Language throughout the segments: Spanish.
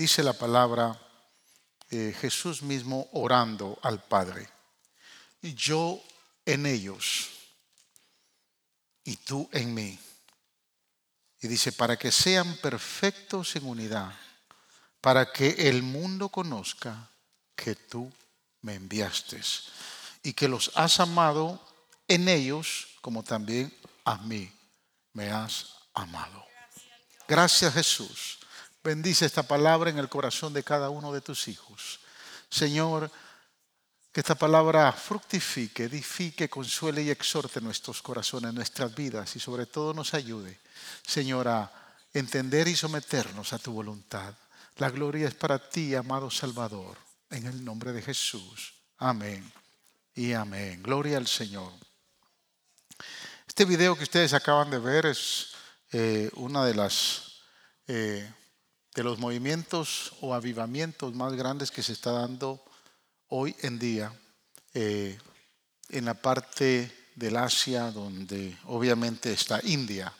dice la palabra eh, Jesús mismo orando al Padre. Yo en ellos y tú en mí. Y dice, para que sean perfectos en unidad, para que el mundo conozca que tú me enviaste y que los has amado en ellos como también a mí me has amado. Gracias Jesús. Bendice esta palabra en el corazón de cada uno de tus hijos. Señor, que esta palabra fructifique, edifique, consuele y exhorte nuestros corazones, nuestras vidas y sobre todo nos ayude, Señor, a entender y someternos a tu voluntad. La gloria es para ti, amado Salvador, en el nombre de Jesús. Amén y amén. Gloria al Señor. Este video que ustedes acaban de ver es eh, una de las eh, de los movimientos o avivamientos más grandes que se está dando hoy en día eh, en la parte del Asia donde obviamente está India.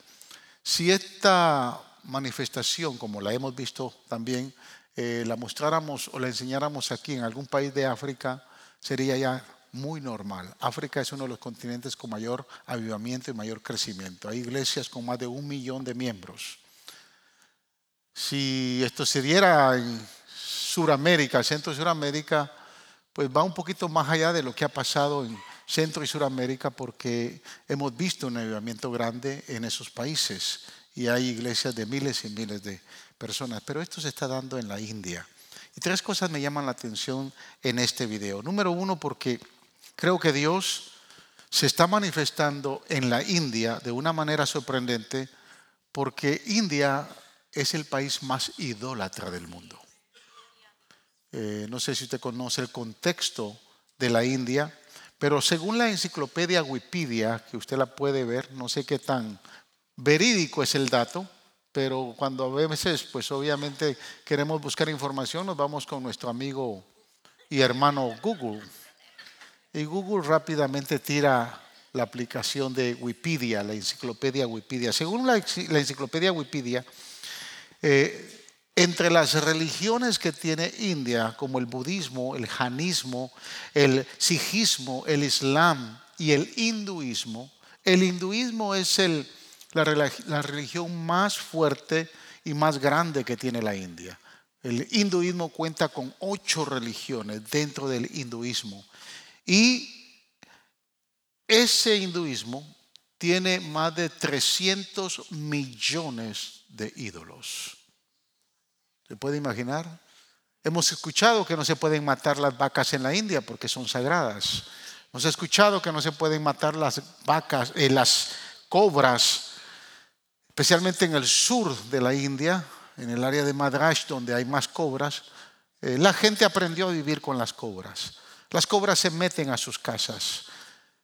Si esta manifestación, como la hemos visto también, la mostráramos o la enseñáramos aquí en algún país de África, sería ya muy normal. África es uno de los continentes con mayor avivamiento y mayor crecimiento. Hay iglesias con más de un millón de miembros. Si esto se diera en Sudamérica, Centro y Sudamérica, pues va un poquito más allá de lo que ha pasado en Centro y Sudamérica porque hemos visto un avivamiento grande en esos países y hay iglesias de miles y miles de personas. Pero esto se está dando en la India. Y tres cosas me llaman la atención en este video. Número uno, porque Creo que Dios se está manifestando en la India de una manera sorprendente porque India es el país más idólatra del mundo. Eh, no sé si usted conoce el contexto de la India, pero según la enciclopedia Wikipedia, que usted la puede ver, no sé qué tan verídico es el dato, pero cuando a veces, pues obviamente queremos buscar información, nos vamos con nuestro amigo y hermano Google. Y Google rápidamente tira la aplicación de Wikipedia, la enciclopedia Wikipedia. Según la, enciclopedia Wikipedia, eh, entre las religiones que tiene India, como el budismo, el janismo, el sijismo, el islam y el hinduismo, el hinduismo es la, la religión más fuerte y más grande que tiene la India. El hinduismo cuenta con ocho religiones dentro del hinduismo. Y ese hinduismo tiene más de 300 millones de ídolos. ¿Se puede imaginar? Hemos escuchado que no se pueden matar las vacas en la India porque son sagradas. Hemos escuchado que no se pueden matar las vacas, eh, las cobras, especialmente en el sur de la India, en el área de Madras, donde hay más cobras. Eh, la gente aprendió a vivir con las cobras. Las cobras se meten a sus casas.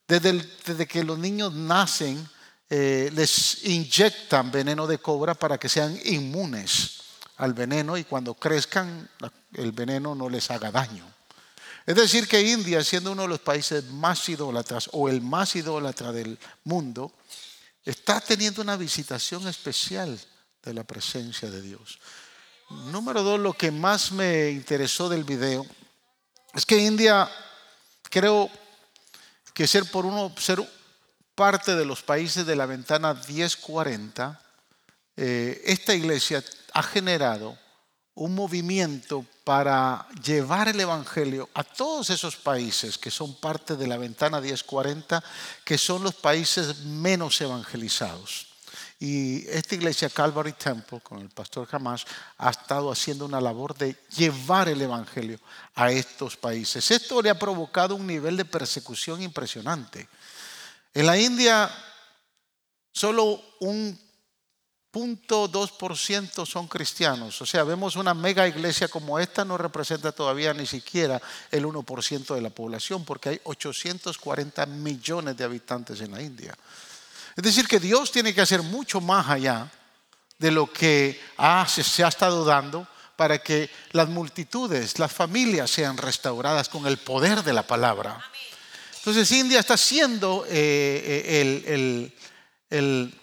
Desde, que los niños nacen, eh, les inyectan veneno de cobra para que sean inmunes al veneno y cuando crezcan el veneno no les haga daño. Es decir, que India, siendo uno de los países más idólatras o el más idólatra del mundo, está teniendo una visitación especial de la presencia de Dios. Número dos, lo que más me interesó del video es que India, creo que ser por uno, ser parte de los países de la ventana 1040, eh, esta iglesia ha generado un movimiento para llevar el Evangelio a todos esos países que son parte de la ventana 1040, que son los países menos evangelizados. Y esta iglesia Calvary Temple, con el pastor Hamas, ha estado haciendo una labor de llevar el Evangelio a estos países. Esto le ha provocado un nivel de persecución impresionante. En la India, solo un punto son cristianos. O sea, vemos una mega iglesia como esta, no representa todavía ni siquiera el 1% de la población, porque hay 840 millones de habitantes en la India. Es decir, que Dios tiene que hacer mucho más allá de lo que se, ha estado dando para que las multitudes, las familias sean restauradas con el poder de la palabra. Entonces India está siendo eh, eh, el,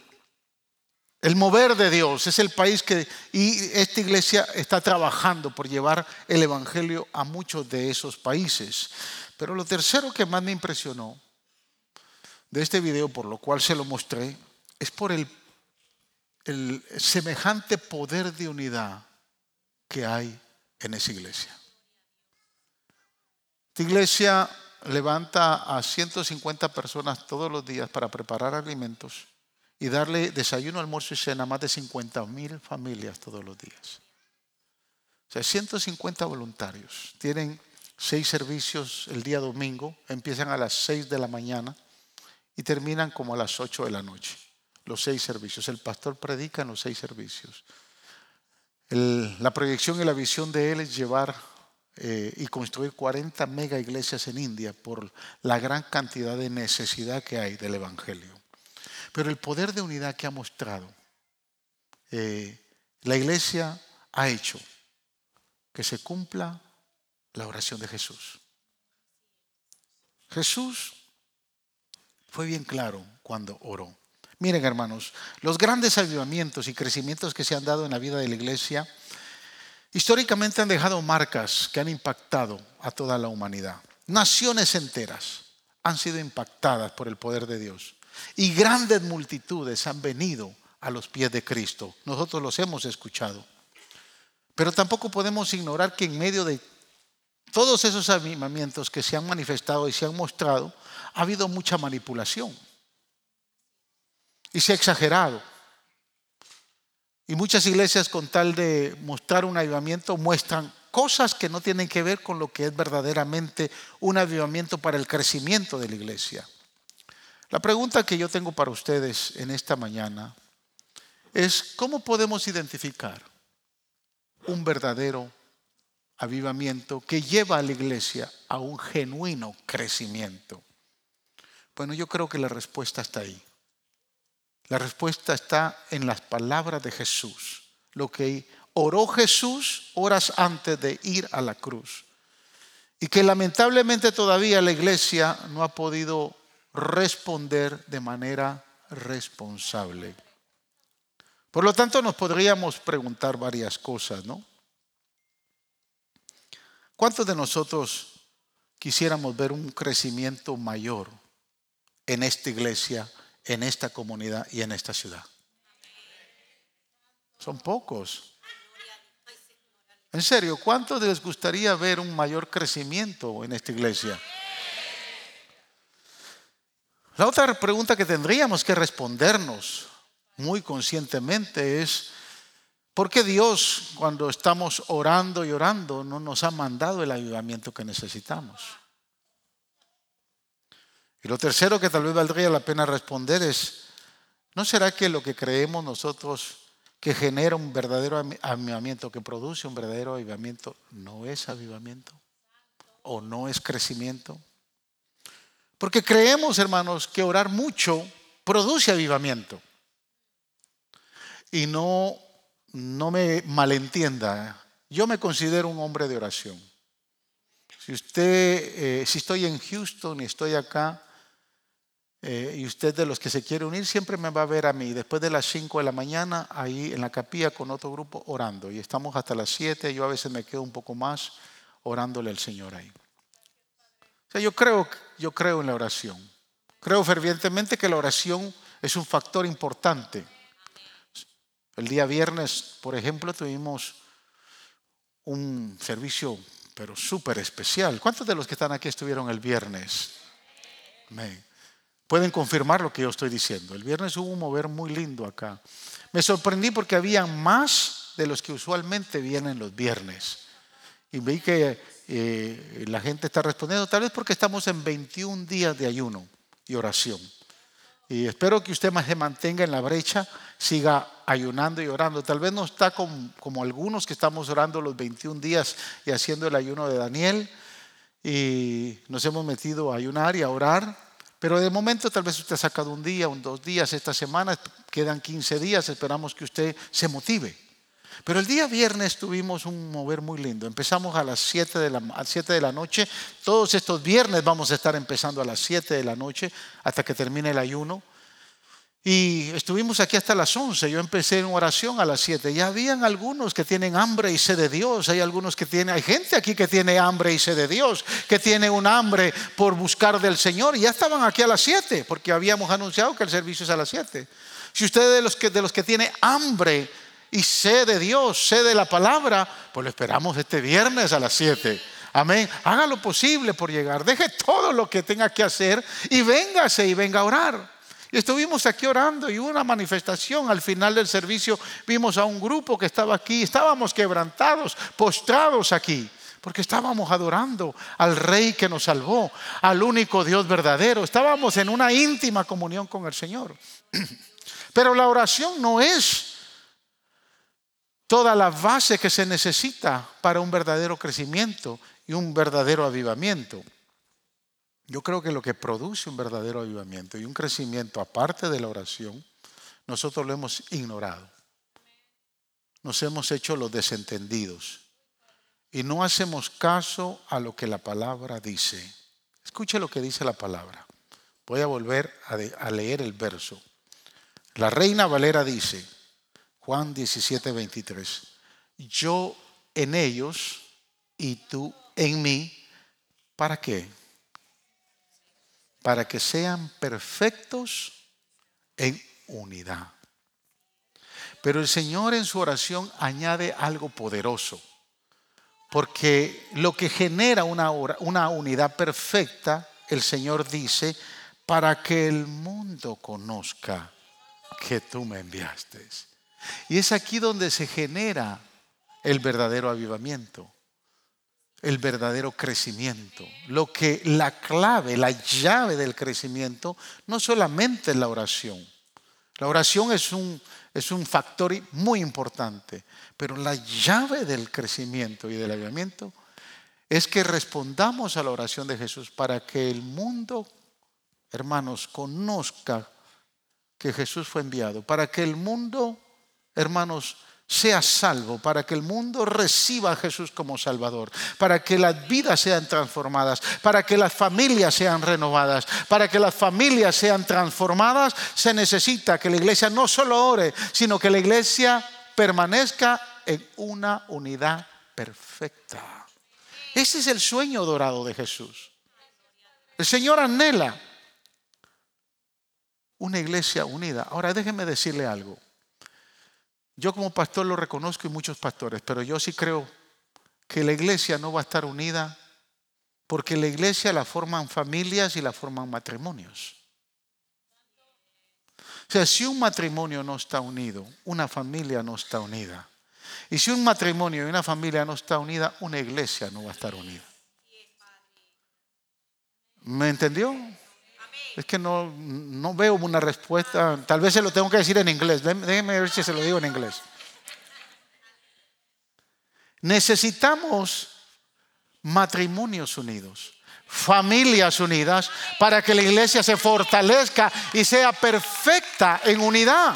el mover de Dios, es el país que, y esta iglesia está trabajando por llevar el Evangelio a muchos de esos países. Pero lo tercero que más me impresionó de este video, por lo cual se lo mostré, es por el, el semejante poder de unidad que hay en esa iglesia. Esta iglesia levanta a 150 personas todos los días para preparar alimentos y darle desayuno, almuerzo y cena a más de 50 mil familias todos los días. O sea, 150 voluntarios. Tienen seis servicios el día domingo, empiezan a las 6 de la mañana y terminan como a las 8 de la noche. Los seis servicios. El pastor predica en los seis servicios. la proyección y la visión de él es llevar eh, y construir 40 mega iglesias en India por la gran cantidad de necesidad que hay del Evangelio. Pero el poder de unidad que ha mostrado eh, la iglesia ha hecho que se cumpla la oración de Jesús. Jesús fue bien claro cuando oró. Miren hermanos, los grandes avivamientos y crecimientos que se han dado en la vida de la iglesia históricamente han dejado marcas que han impactado a toda la humanidad. Naciones enteras han sido impactadas por el poder de Dios. Y grandes multitudes han venido a los pies de Cristo. Nosotros los hemos escuchado. Pero tampoco podemos ignorar que en medio de todos esos avivamientos que se han manifestado y se han mostrado, ha habido mucha manipulación. Y se ha exagerado. Y muchas iglesias con tal de mostrar un avivamiento muestran cosas que no tienen que ver con lo que es verdaderamente un avivamiento para el crecimiento de la iglesia. La pregunta que yo tengo para ustedes en esta mañana es, ¿cómo podemos identificar un verdadero avivamiento que lleva a la iglesia a un genuino crecimiento? Bueno, yo creo que la respuesta está ahí. La respuesta está en las palabras de Jesús. Lo que oró Jesús horas antes de ir a la cruz. Y que lamentablemente todavía la iglesia no ha podido responder de manera responsable. Por lo tanto, nos podríamos preguntar varias cosas, ¿no? ¿Cuántos de nosotros quisiéramos ver un crecimiento mayor en esta iglesia, en esta comunidad y en esta ciudad? Son pocos. En serio, ¿cuántos les gustaría ver un mayor crecimiento en esta iglesia? La otra pregunta que tendríamos que respondernos muy conscientemente es, ¿por qué Dios cuando estamos orando y orando no nos ha mandado el ayudamiento que necesitamos? Y lo tercero que tal vez valdría la pena responder es, ¿no será que lo que creemos nosotros que genera un verdadero avivamiento, que produce un verdadero avivamiento, no es avivamiento o no es crecimiento? Porque creemos, hermanos, que orar mucho produce avivamiento. Y no, no me malentienda, yo me considero un hombre de oración. Si usted, eh, si estoy en Houston y estoy acá, eh, y usted de los que se quiere unir, siempre me va a ver a mí, después de las 5 de la mañana, ahí en la capilla con otro grupo orando. Y estamos hasta las 7, yo a veces me quedo un poco más orándole al Señor ahí yo creo, yo creo en la oración. Creo fervientemente que la oración es un factor importante. El día viernes, por ejemplo, tuvimos un servicio, pero súper especial. ¿Cuántos de los que están aquí estuvieron el viernes? Pueden confirmar lo que yo estoy diciendo. El viernes hubo un mover muy lindo acá. Me sorprendí porque había más de los que usualmente vienen los viernes. Y vi que eh, la gente está respondiendo, tal vez porque estamos en 21 días de ayuno y oración. Y espero que usted más se mantenga en la brecha, siga ayunando y orando. Tal vez no está como, como algunos que estamos orando los 21 días y haciendo el ayuno de Daniel. Y nos hemos metido a ayunar y a orar. Pero de momento tal vez usted ha sacado un día, un dos días esta semana, quedan 15 días, esperamos que usted se motive pero el día viernes tuvimos un mover muy lindo. Empezamos a las 7 de la, de la noche. Todos estos viernes vamos a estar empezando a las 7 de la noche hasta que termine el ayuno. Y estuvimos aquí hasta las 11. Yo empecé en oración a las 7. Ya habían algunos que tienen hambre y sed de Dios. Hay algunos que tienen, hay gente aquí que tiene hambre y sed de Dios, que tiene un hambre por buscar del Señor. Y ya estaban aquí a las 7, porque habíamos anunciado que el servicio es a las 7. Si usted de los que, de los que tiene hambre y sed de Dios, sed de la palabra, pues lo esperamos este viernes a las 7. Amén. Haga lo posible por llegar. Deje todo lo que tenga que hacer y véngase y venga a orar. Y estuvimos aquí orando y una manifestación. Al final del servicio vimos a un grupo que estaba aquí. Estábamos quebrantados, postrados aquí. Porque estábamos adorando al Rey que nos salvó, al único Dios verdadero. Estábamos en una íntima comunión con el Señor. Pero la oración no es toda la base que se necesita para un verdadero crecimiento y un verdadero avivamiento. Yo creo que lo que produce un verdadero avivamiento y un crecimiento aparte de la oración, nosotros lo hemos ignorado. Nos hemos hecho los desentendidos y no hacemos caso a lo que la palabra dice. Escuche lo que dice la palabra. Voy a volver a, leer el verso. La reina Valera dice, Juan 17, 23, yo en ellos y tú en mí, ¿para qué? Para que sean perfectos en unidad. Pero el Señor en su oración añade algo poderoso, porque lo que genera una, unidad perfecta, el Señor dice, para que el mundo conozca que tú me enviaste. Y es aquí donde se genera el verdadero avivamiento el verdadero crecimiento. Lo que la clave, la llave del crecimiento, no solamente es la oración. La oración es un, es un factor muy importante, pero la llave del crecimiento y del avivamiento es que respondamos a la oración de Jesús para que el mundo, hermanos, conozca que Jesús fue enviado, para que el mundo, hermanos, sea salvo, para que el mundo reciba a Jesús como Salvador, para que las vidas sean transformadas, para que las familias sean renovadas, para que las familias sean transformadas, se necesita que la iglesia no solo ore, sino que la iglesia permanezca en una unidad perfecta. Ese es el sueño dorado de Jesús. El Señor anhela una iglesia unida. Ahora déjenme decirle algo. Yo como pastor lo reconozco y muchos pastores, pero yo sí creo que la iglesia no va a estar unida porque la iglesia la forman familias y la forman matrimonios. O sea, si un matrimonio no está unido, una familia no está unida. Y si un matrimonio y una familia no está unida, una iglesia no va a estar unida. ¿Me entendió? Es que no, no veo una respuesta. Tal vez se lo tengo que decir en inglés. Déjenme ver si se lo digo en inglés. Necesitamos matrimonios unidos, familias unidas, para que la iglesia se fortalezca y sea perfecta en unidad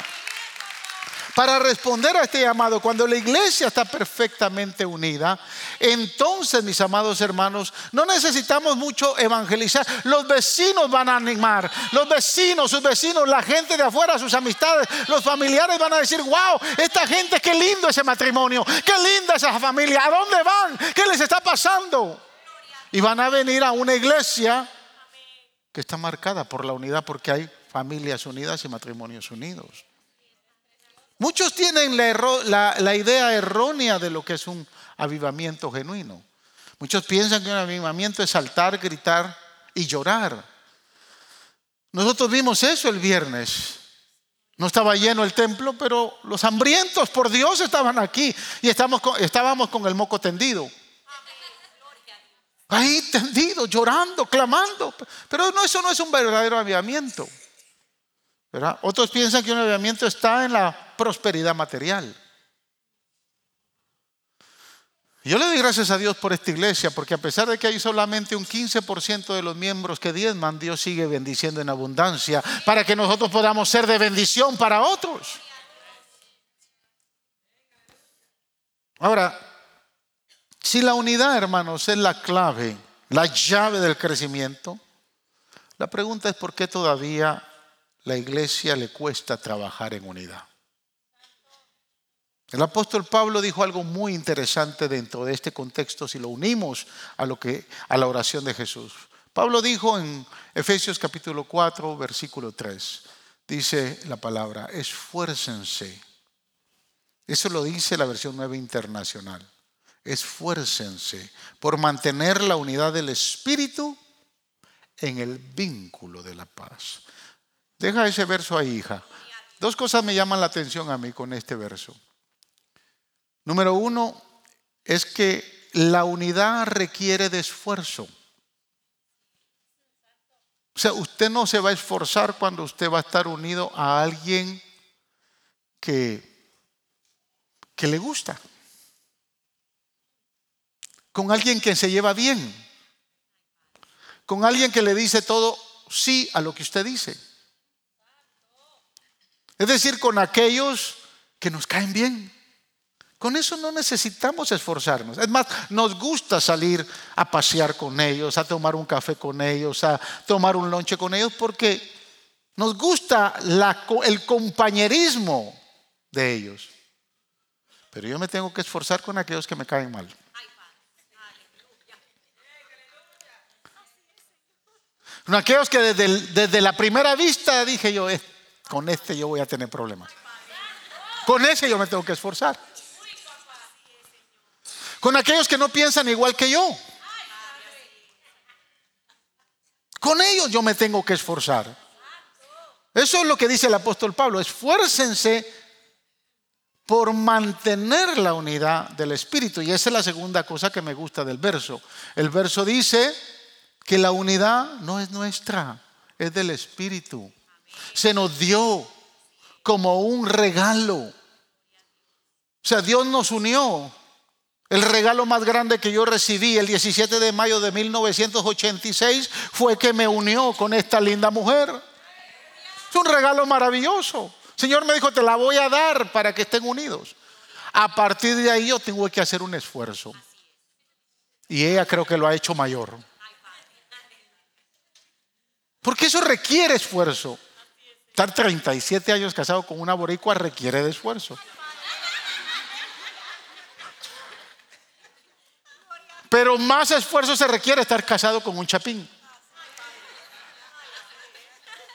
para responder a este llamado, cuando la iglesia está perfectamente unida, entonces, mis amados hermanos, no necesitamos mucho evangelizar. Los vecinos van a animar, los vecinos, sus vecinos, la gente de afuera, sus amistades, los familiares van a decir, wow, esta gente, qué lindo ese matrimonio, qué linda esa familia, ¿a dónde van? ¿Qué les está pasando? Y van a venir a una iglesia que está marcada por la unidad porque hay familias unidas y matrimonios unidos. Muchos tienen la, idea errónea de lo que es un avivamiento genuino. Muchos piensan que un avivamiento es saltar, gritar y llorar. Nosotros vimos eso el viernes. No estaba lleno el templo, pero los hambrientos por Dios estaban aquí y estábamos con el moco tendido. Ahí tendido, llorando, clamando. Pero no, eso no es un verdadero avivamiento. Otros piensan que un avivamiento está en la prosperidad material. Yo le doy gracias a Dios por esta iglesia, porque a pesar de que hay solamente un 15% de los miembros que diezman, Dios sigue bendiciendo en abundancia para que nosotros podamos ser de bendición para otros. Ahora, si la unidad, hermanos, es la clave, la llave del crecimiento, la pregunta es por qué todavía la iglesia le cuesta trabajar en unidad. El apóstol Pablo dijo algo muy interesante dentro de este contexto si lo unimos a lo que a la oración de Jesús. Pablo dijo en Efesios capítulo 4, versículo 3, dice la palabra, esfuércense. Eso lo dice la versión nueva internacional. Esfuércense por mantener la unidad del espíritu en el vínculo de la paz. Deja ese verso ahí, hija. Dos cosas me llaman la atención a mí con este verso. Número uno es que la unidad requiere de esfuerzo. O sea, usted no se va a esforzar cuando usted va a estar unido a alguien que, que le gusta. Con alguien que se lleva bien. Con alguien que le dice todo sí a lo que usted dice. Es decir, con aquellos que nos caen bien. Con eso no necesitamos esforzarnos. Es más, nos gusta salir a pasear con ellos, a tomar un café con ellos, a tomar un lonche con ellos, porque nos gusta el compañerismo de ellos. Pero yo me tengo que esforzar con aquellos que me caen mal. Con aquellos que desde, la primera vista dije yo, eh, con este yo voy a tener problemas. Con ese yo me tengo que esforzar. Con aquellos que no piensan igual que yo. Con ellos yo me tengo que esforzar. Eso es lo que dice el apóstol Pablo. Esfuércense por mantener la unidad del Espíritu. Y esa es la segunda cosa que me gusta del verso. El verso dice que la unidad no es nuestra, es del Espíritu. Se nos dio como un regalo. O sea, Dios nos unió el regalo más grande que yo recibí el 17 de mayo de 1986 fue que me unió con esta linda mujer. Es un regalo maravilloso. El Señor me dijo, te la voy a dar para que estén unidos. A partir de ahí yo tengo que hacer un esfuerzo. Y ella creo que lo ha hecho mayor. Porque eso requiere esfuerzo. Estar 37 años casado con una boricua requiere de esfuerzo. Pero más esfuerzo se requiere estar casado con un chapín.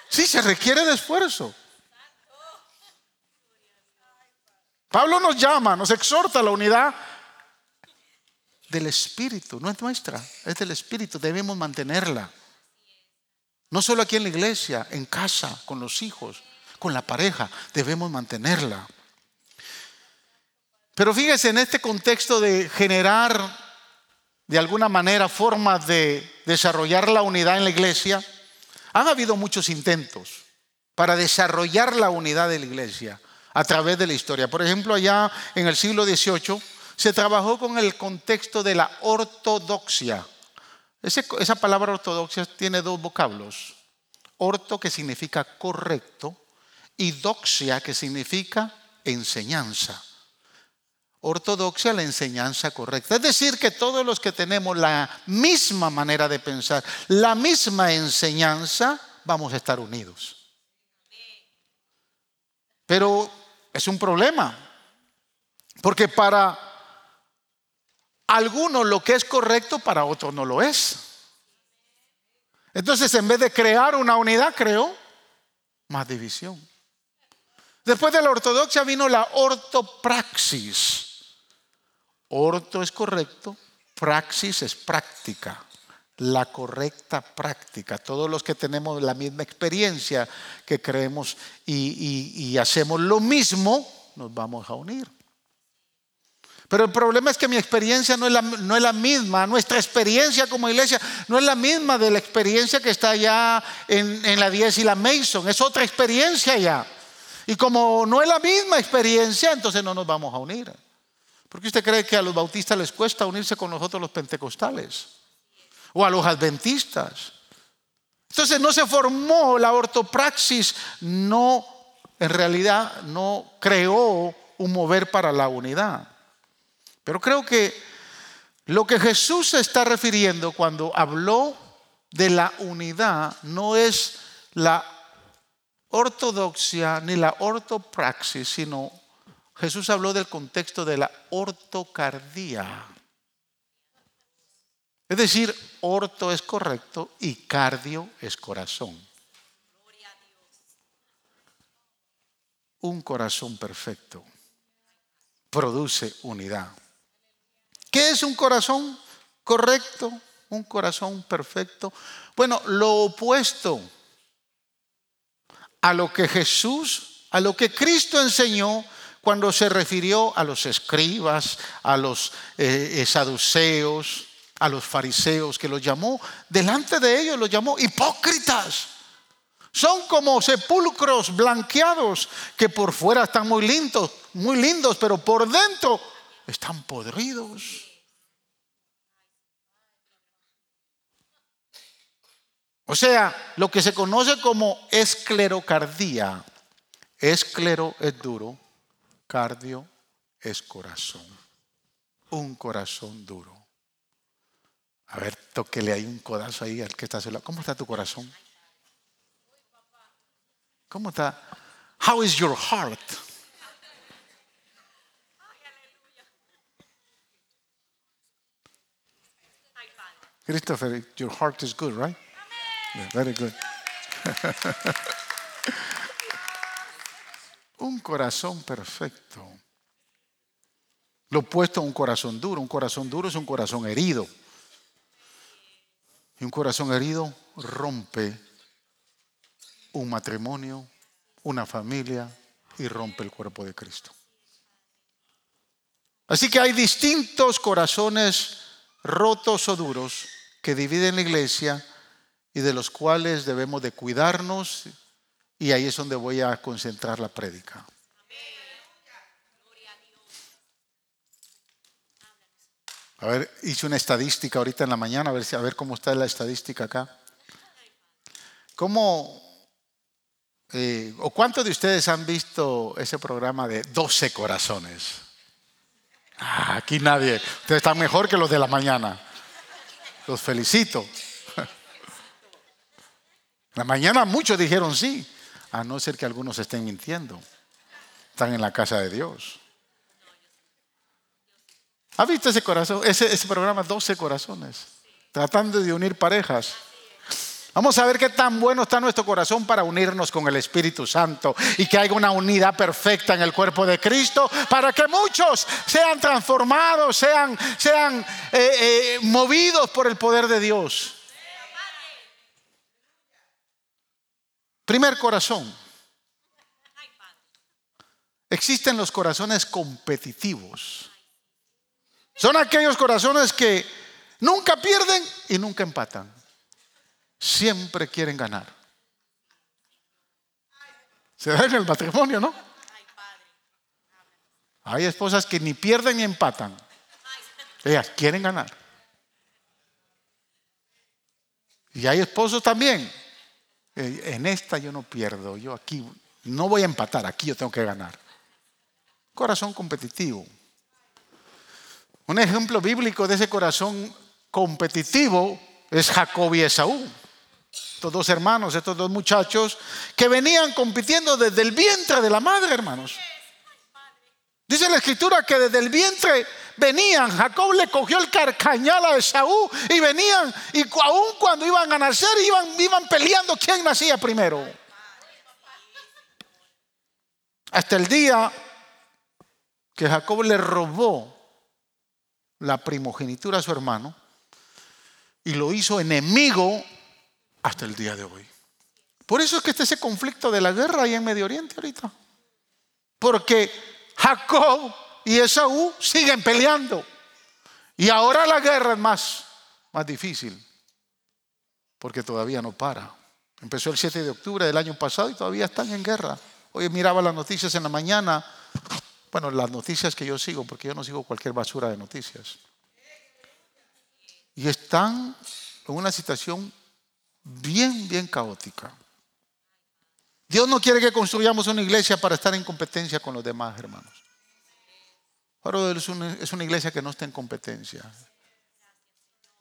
Sí, se requiere de esfuerzo. Pablo nos llama, nos exhorta a la unidad del Espíritu, no es nuestra, es del Espíritu, debemos mantenerla. No solo aquí en la iglesia, en casa, con los hijos, con la pareja, debemos mantenerla. Pero fíjese en este contexto de generar de alguna manera formas de desarrollar la unidad en la iglesia, han habido muchos intentos para desarrollar la unidad de la iglesia a través de la historia. Por ejemplo, allá en el siglo XVIII se trabajó con el contexto de la ortodoxia. esa palabra ortodoxia tiene dos vocablos. Orto que significa correcto y doxia que significa enseñanza ortodoxia la enseñanza correcta. Es decir, que todos los que tenemos la misma manera de pensar, la misma enseñanza, vamos a estar unidos. Pero es un problema, porque para algunos lo que es correcto, para otros no lo es. Entonces, en vez de crear una unidad, creó más división. Después de la ortodoxia vino la ortopraxis. Orto es correcto, praxis es práctica, la correcta práctica. Todos los que tenemos la misma experiencia, que creemos y, hacemos lo mismo, nos vamos a unir. Pero el problema es que mi experiencia no es, la, misma, nuestra experiencia como iglesia no es la misma de la experiencia que está allá en, en la 10 y la Mason, es otra experiencia ya. Y como no es la misma experiencia, entonces no nos vamos a unir. ¿Por qué usted cree que a los bautistas les cuesta unirse con nosotros los pentecostales? O a los adventistas. Entonces no se formó la ortopraxis, no, en realidad no creó un mover para la unidad. Pero creo que lo que Jesús se está refiriendo cuando habló de la unidad no es la ortodoxia ni la ortopraxis, sino Jesús habló del contexto de la ortocardía. Es decir, orto es correcto y cardio es corazón. Un corazón perfecto produce unidad. ¿Qué es un corazón correcto? Un corazón perfecto. Bueno, lo opuesto a lo que Jesús, a lo que Cristo enseñó cuando se refirió a los escribas, a los eh, eh, saduceos, a los fariseos, que los llamó, delante de ellos los llamó hipócritas. Son como sepulcros blanqueados que por fuera están muy lindos, muy lindos, pero por dentro están podridos. O sea, lo que se conoce como esclerocardía, esclero es duro, cardio es corazón, un corazón duro. A ver, toquele ahí un codazo ahí al que está lado. ¿Cómo está tu corazón? ¿Cómo está? How is your heart? Christopher, your heart is good, right? Very good. un corazón perfecto. Lo opuesto a un corazón duro. Un corazón duro es un corazón herido. Y un corazón herido rompe un matrimonio, una familia y rompe el cuerpo de Cristo. Así que hay distintos corazones rotos o duros que dividen la iglesia y de los cuales debemos de cuidarnos y ahí es donde voy a concentrar la prédica. A ver, hice una estadística ahorita en la mañana, a ver, cómo está la estadística acá. ¿Cómo, eh, o cuántos de ustedes han visto ese programa de 12 corazones? Ah, aquí nadie. Ustedes están mejor que los de la mañana. Los felicito. La mañana muchos dijeron sí, a no ser que algunos estén mintiendo. Están en la casa de Dios. ¿Ha visto ese corazón? Ese, programa 12 corazones, tratando de unir parejas. Vamos a ver qué tan bueno está nuestro corazón para unirnos con el Espíritu Santo y que haya una unidad perfecta en el cuerpo de Cristo para que muchos sean transformados, sean, sean eh, eh, movidos por el poder de Dios. Primer corazón. Existen los corazones competitivos. Son aquellos corazones que nunca pierden y nunca empatan. Siempre quieren ganar. Se da en el matrimonio, ¿no? Hay esposas que ni pierden ni empatan. Ellas quieren ganar. Y hay esposos también. Eh, en esta yo no pierdo. Yo aquí no voy a empatar. Aquí yo tengo que ganar. Corazón competitivo. Un ejemplo bíblico de ese corazón competitivo es Jacob y Esaú. Estos dos hermanos, estos dos muchachos que venían compitiendo desde el vientre de la madre, hermanos. Dice la escritura que desde el vientre venían, Jacob le cogió el carcañal a Esaú y venían, y aún cuando iban a nacer, iban, iban peleando quién nacía primero. Hasta el día que Jacob le robó la primogenitura a su hermano y lo hizo enemigo hasta el día de hoy. Por eso es que está ese conflicto de la guerra ahí en Medio Oriente ahorita. Porque Jacob y Esaú siguen peleando. Y ahora la guerra es más, más difícil. Porque todavía no para. Empezó el 7 de octubre del año pasado y todavía están en guerra. Hoy miraba las noticias en la mañana bueno, las noticias que yo sigo, porque yo no sigo cualquier basura de noticias. Y están en una situación bien, bien caótica. Dios no quiere que construyamos una iglesia para estar en competencia con los demás hermanos. Ahora es una, es una iglesia que no está en competencia.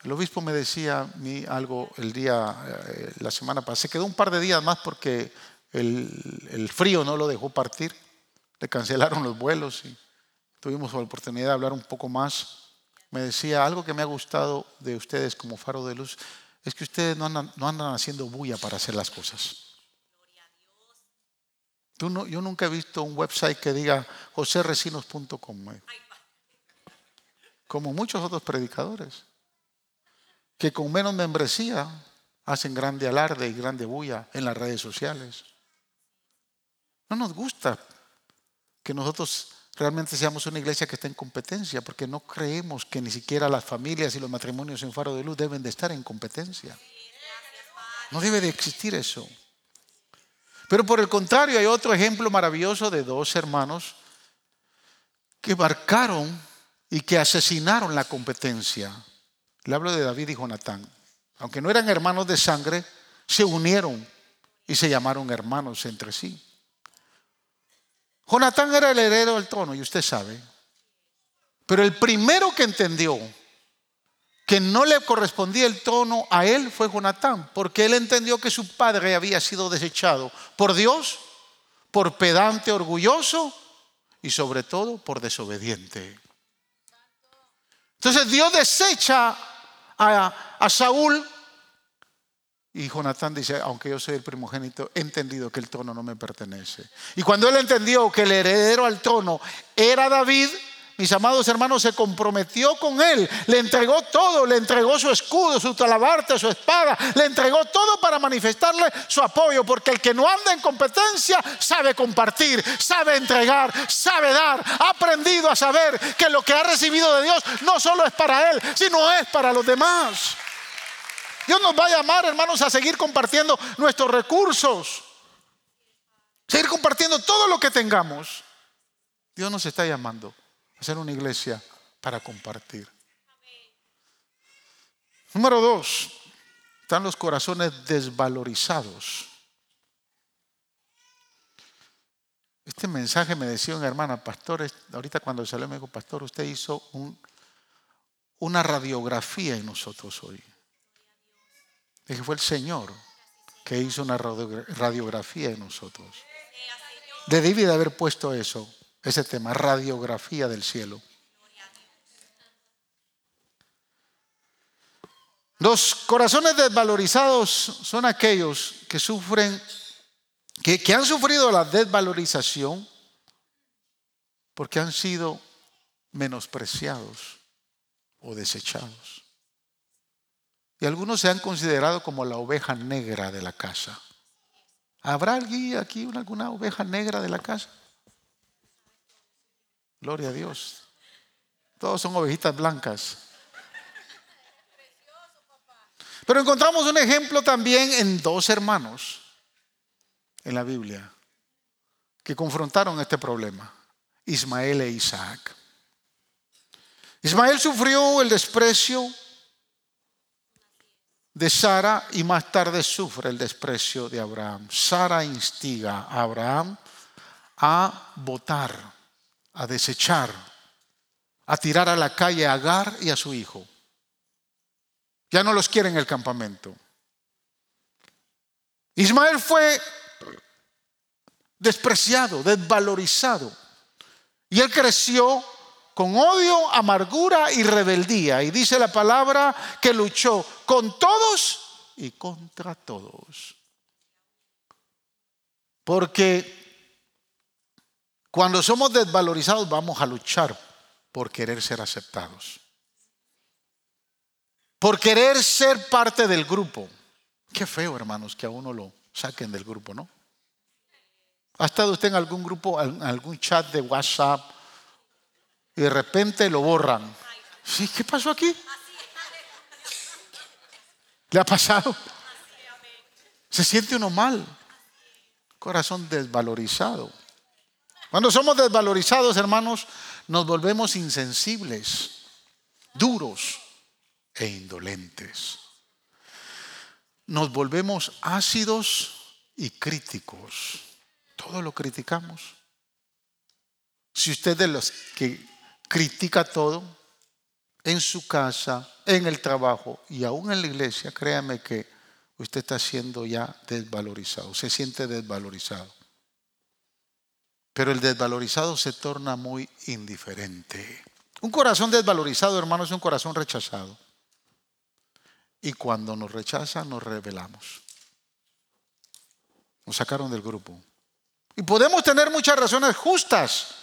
El obispo me decía a mí algo el día, eh, la semana pasada. Se quedó un par de días más porque el, frío no lo dejó partir, le cancelaron los vuelos y tuvimos la oportunidad de hablar un poco más. Me decía, algo que me ha gustado de ustedes como faro de luz es que ustedes no andan haciendo bulla para hacer las cosas. Yo nunca he visto un website que diga joseresinos.com, eh. como muchos otros predicadores, que con menos membresía hacen grande alarde y grande bulla en las redes sociales. No nos gusta que nosotros realmente seamos una iglesia que esté en competencia, porque no creemos que ni siquiera las familias y los matrimonios en Faro de Luz deben de estar en competencia. No debe de existir eso. Pero por el contrario, hay otro ejemplo maravilloso de dos hermanos que marcaron y que asesinaron la competencia. Le hablo de David y Jonatán. Aunque no eran hermanos de sangre, se unieron y se llamaron hermanos entre sí. Jonatán era el heredero del trono, y usted sabe. Pero el primero que entendió que no le correspondía el trono a él fue Jonatán, porque él entendió que su padre había sido desechado por Dios, por pedante orgulloso y sobre todo por desobediente. Entonces Dios desecha a, a Saúl y Jonatán dice, aunque yo soy el primogénito, he entendido que el trono no me pertenece. Y cuando él entendió que el heredero al trono era David, mis amados hermanos, se comprometió con él, le entregó todo, le entregó su escudo, su talabarte, su espada, le entregó todo para manifestarle su apoyo, porque el que no anda en competencia sabe compartir, sabe entregar, sabe dar, ha aprendido a saber que lo que ha recibido de Dios no solo es para él, sino es para los demás. Dios nos va a llamar, hermanos, a seguir compartiendo nuestros recursos. Seguir compartiendo todo lo que tengamos. Dios nos está llamando a ser una iglesia para compartir. Número dos, están los corazones desvalorizados. Este mensaje me decía una hermana, pastor, ahorita cuando salió me dijo, pastor, usted hizo una radiografía en nosotros hoy. Dije, fue el Señor que hizo una radiografía de nosotros. Debí de haber puesto eso, ese tema, radiografía del cielo. Los corazones desvalorizados son aquellos que sufren, que, han sufrido la desvalorización porque han sido menospreciados o desechados. Y algunos se han considerado como la oveja negra de la casa. ¿Habrá alguien aquí alguna oveja negra de la casa? Gloria a Dios. Todos son ovejitas blancas. Pero encontramos un ejemplo también en dos hermanos en la Biblia que confrontaron este problema, Ismael e Isaac. Ismael sufrió el desprecio de Sara y más tarde sufre el desprecio de Abraham. Sara instiga a Abraham a votar, a desechar, a tirar a la calle a Agar y a su hijo. Ya no los quiere en el campamento. Ismael fue despreciado, desvalorizado. Y él creció con odio, amargura y rebeldía. Y dice la palabra que luchó con todos y contra todos. Porque cuando somos desvalorizados vamos a luchar por querer ser aceptados. Por querer ser parte del grupo. Qué feo, hermanos, que a uno lo saquen del grupo, ¿no? ¿Ha estado usted en algún grupo, en algún chat de WhatsApp y de repente lo borran. ¿Sí? ¿Qué pasó aquí? ¿Le ha pasado? Se siente uno mal. Corazón desvalorizado. Cuando somos desvalorizados, hermanos, nos volvemos insensibles, duros e indolentes. Nos volvemos ácidos y críticos. Todo lo criticamos. Si usted de los que critica todo, en su casa, en el trabajo y aún en la iglesia, créame que usted está siendo ya desvalorizado, se siente desvalorizado. Pero el desvalorizado se torna muy indiferente. Un corazón desvalorizado, hermano, es un corazón rechazado. Y cuando nos rechazan, nos rebelamos. Nos sacaron del grupo. Y podemos tener muchas razones justas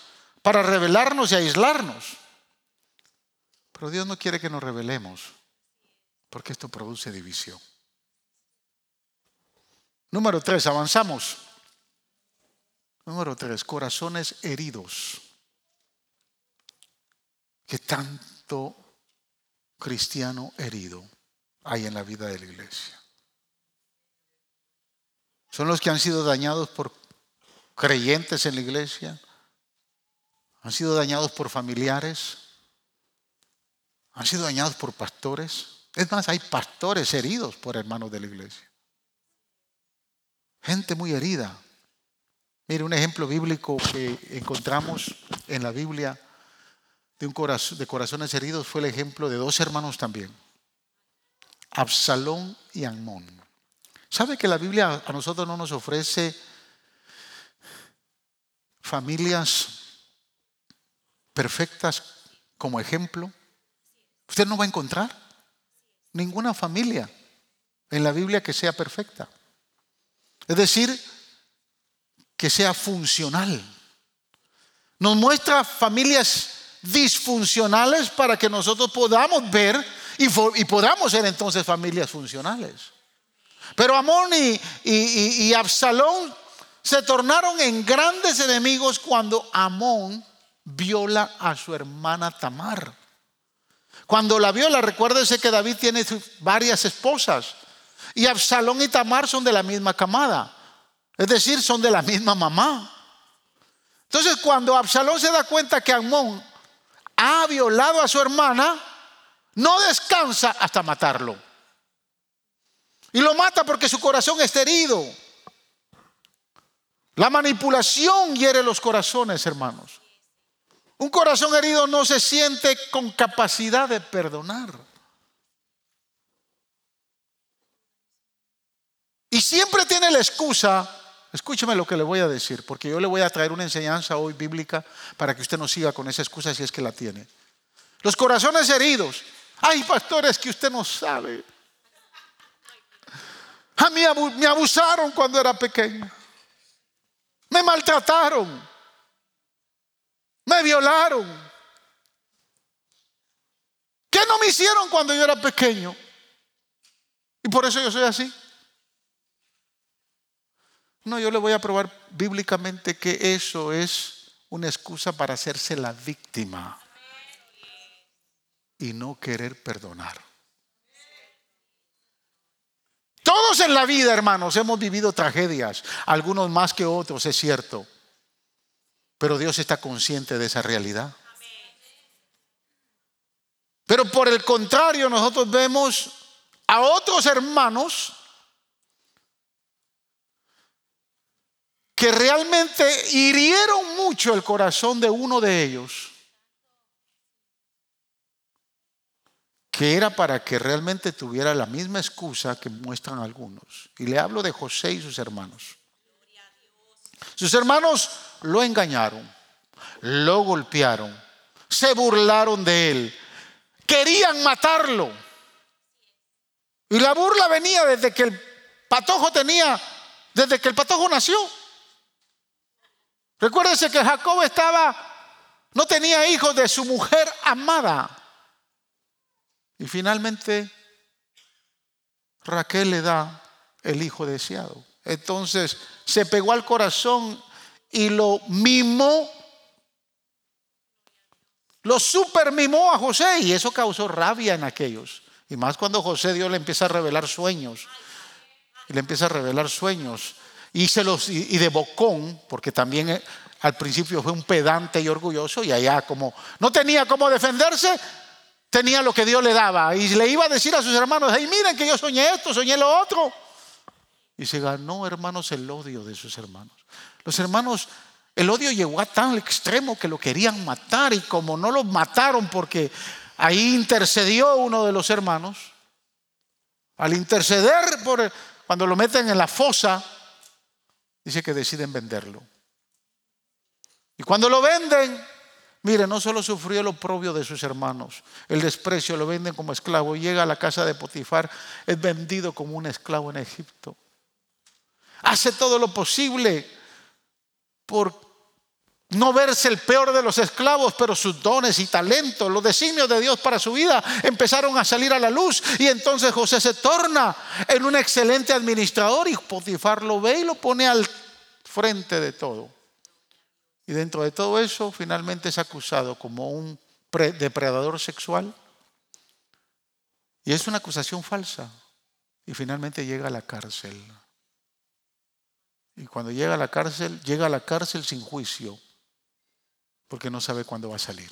para rebelarnos y aislarnos. Pero Dios no quiere que nos rebelemos, porque esto produce división. Número tres, avanzamos. Número tres, corazones heridos. Que tanto cristiano herido hay en la vida de la iglesia. Son los que han sido dañados por creyentes en la iglesia, han sido dañados por familiares, han sido dañados por pastores. Es más, hay pastores heridos por hermanos de la iglesia. Gente muy herida. Mire, un ejemplo bíblico que encontramos en la Biblia de, un corazón, de corazones heridos fue el ejemplo de dos hermanos también, Absalón y Amón. ¿Sabe que la Biblia a nosotros no nos ofrece familias perfectas como ejemplo? Usted no va a encontrar ninguna familia en la Biblia que sea perfecta. Es decir, que sea funcional. Nos muestra familias disfuncionales para que nosotros podamos ver y, podamos ser entonces familias funcionales. Pero Amón y, y Absalón se tornaron en grandes enemigos cuando Amón viola a su hermana Tamar. Cuando la viola, recuérdese que David tiene varias esposas. Y Absalón y Tamar son de la misma camada. Es decir, son de la misma mamá. Entonces, cuando Absalón se da cuenta que Amón ha violado a su hermana, no descansa hasta matarlo. Y lo mata porque su corazón está herido. La manipulación hiere los corazones, hermanos. Un corazón herido no se siente con capacidad de perdonar. Y siempre tiene la excusa, escúcheme lo que le voy a decir, porque yo le voy a traer una enseñanza hoy bíblica para que usted no siga con esa excusa si es que la tiene. Los corazones heridos. Hay pastores que usted no sabe. A mí me abusaron cuando era pequeño. Me maltrataron. Me violaron. ¿Qué no me hicieron cuando yo era pequeño? Y por eso yo soy así. No, yo le voy a probar bíblicamente que eso es una excusa para hacerse la víctima y no querer perdonar. Todos en la vida, hermanos, hemos vivido tragedias, algunos más que otros, es cierto. Pero Dios está consciente de esa realidad. Pero por el contrario, nosotros vemos a otros hermanos que realmente hirieron mucho el corazón de uno de ellos, que era para que realmente tuviera la misma excusa que muestran algunos. Y le hablo de José y sus hermanos. Sus hermanos lo engañaron, lo golpearon, se burlaron de él, querían matarlo. Y la burla venía desde que el patojo tenía, desde que el patojo nació. Recuérdense que Jacob estaba, no tenía hijos de su mujer amada. Y finalmente Raquel le da el hijo deseado. Entonces se pegó al corazón y lo mimó, lo super mimó a José y eso causó rabia en aquellos. Y más cuando José Dios le empieza a revelar sueños. Y le empieza a revelar sueños. Y, se los, y de bocón, porque también eh, al principio fue un pedante y orgulloso y allá como no tenía cómo defenderse, tenía lo que Dios le daba. Y le iba a decir a sus hermanos, hey, miren que yo soñé esto, soñé lo otro. Y se ganó, hermanos, el odio de sus hermanos. Los hermanos, el odio llegó a tal extremo que lo querían matar y como no lo mataron porque ahí intercedió uno de los hermanos, Al interceder por cuando lo meten en la fosa, dice que deciden venderlo. Y cuando lo venden, mire, no solo sufrió el oprobio de sus hermanos, el desprecio, lo venden como esclavo, llega a la casa de Potifar, es vendido como un esclavo en Egipto. Hace todo lo posible por no verse el peor de los esclavos, pero sus dones y talentos, los designios de Dios para su vida empezaron a salir a la luz. Y entonces José se torna en un excelente administrador y Potifar lo ve y lo pone al frente de todo. Y dentro de todo eso finalmente es acusado como un depredador sexual. Y es una acusación falsa. Y finalmente llega a la cárcel. Y cuando llega a la cárcel, llega a la cárcel sin juicio porque no sabe cuándo va a salir.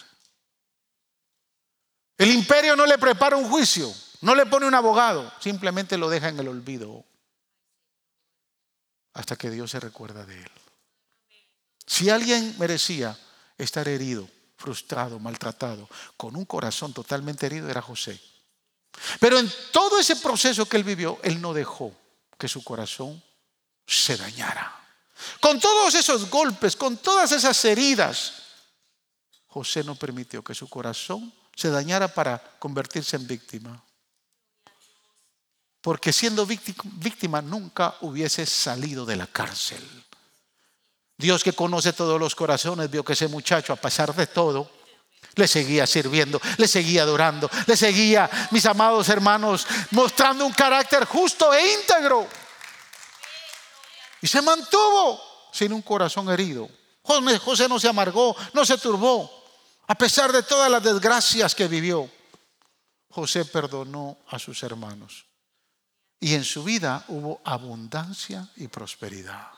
El imperio no le prepara un juicio, no le pone un abogado, simplemente lo deja en el olvido hasta que Dios se recuerda de él. Si alguien merecía estar herido, frustrado, maltratado, con un corazón totalmente herido, era José. Pero en todo ese proceso que él vivió, él no dejó que su corazón se dañara. Con todos esos golpes, con todas esas heridas, José no permitió que su corazón se dañara para convertirse en víctima. Porque siendo víctima nunca hubiese salido de la cárcel. Dios que conoce todos los corazones vio que ese muchacho, a pesar de todo, le seguía sirviendo, le seguía adorando, le seguía, mis amados hermanos, mostrando un carácter justo e íntegro. Y se mantuvo sin un corazón herido. José no se amargó, no se turbó. A pesar de todas las desgracias que vivió, José perdonó a sus hermanos. Y en su vida hubo abundancia y prosperidad.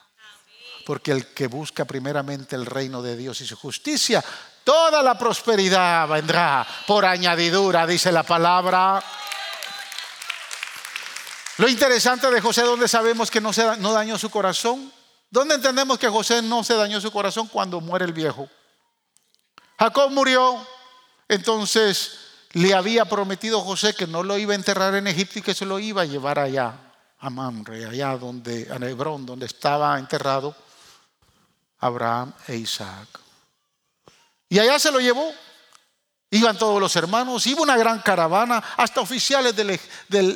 Porque el que busca primeramente el reino de Dios y su justicia, toda la prosperidad vendrá por añadidura, dice la palabra. Lo interesante de José, donde sabemos que no, se, dañó su corazón, ¿dónde entendemos que José no se dañó su corazón cuando muere el viejo? Jacob murió, entonces le había prometido José que no lo iba a enterrar en Egipto y que se lo iba a llevar allá, a Mamre, allá donde, a Hebrón, donde estaba enterrado Abraham e Isaac. Y allá se lo llevó. Iban todos los hermanos, iba una gran caravana, hasta oficiales del,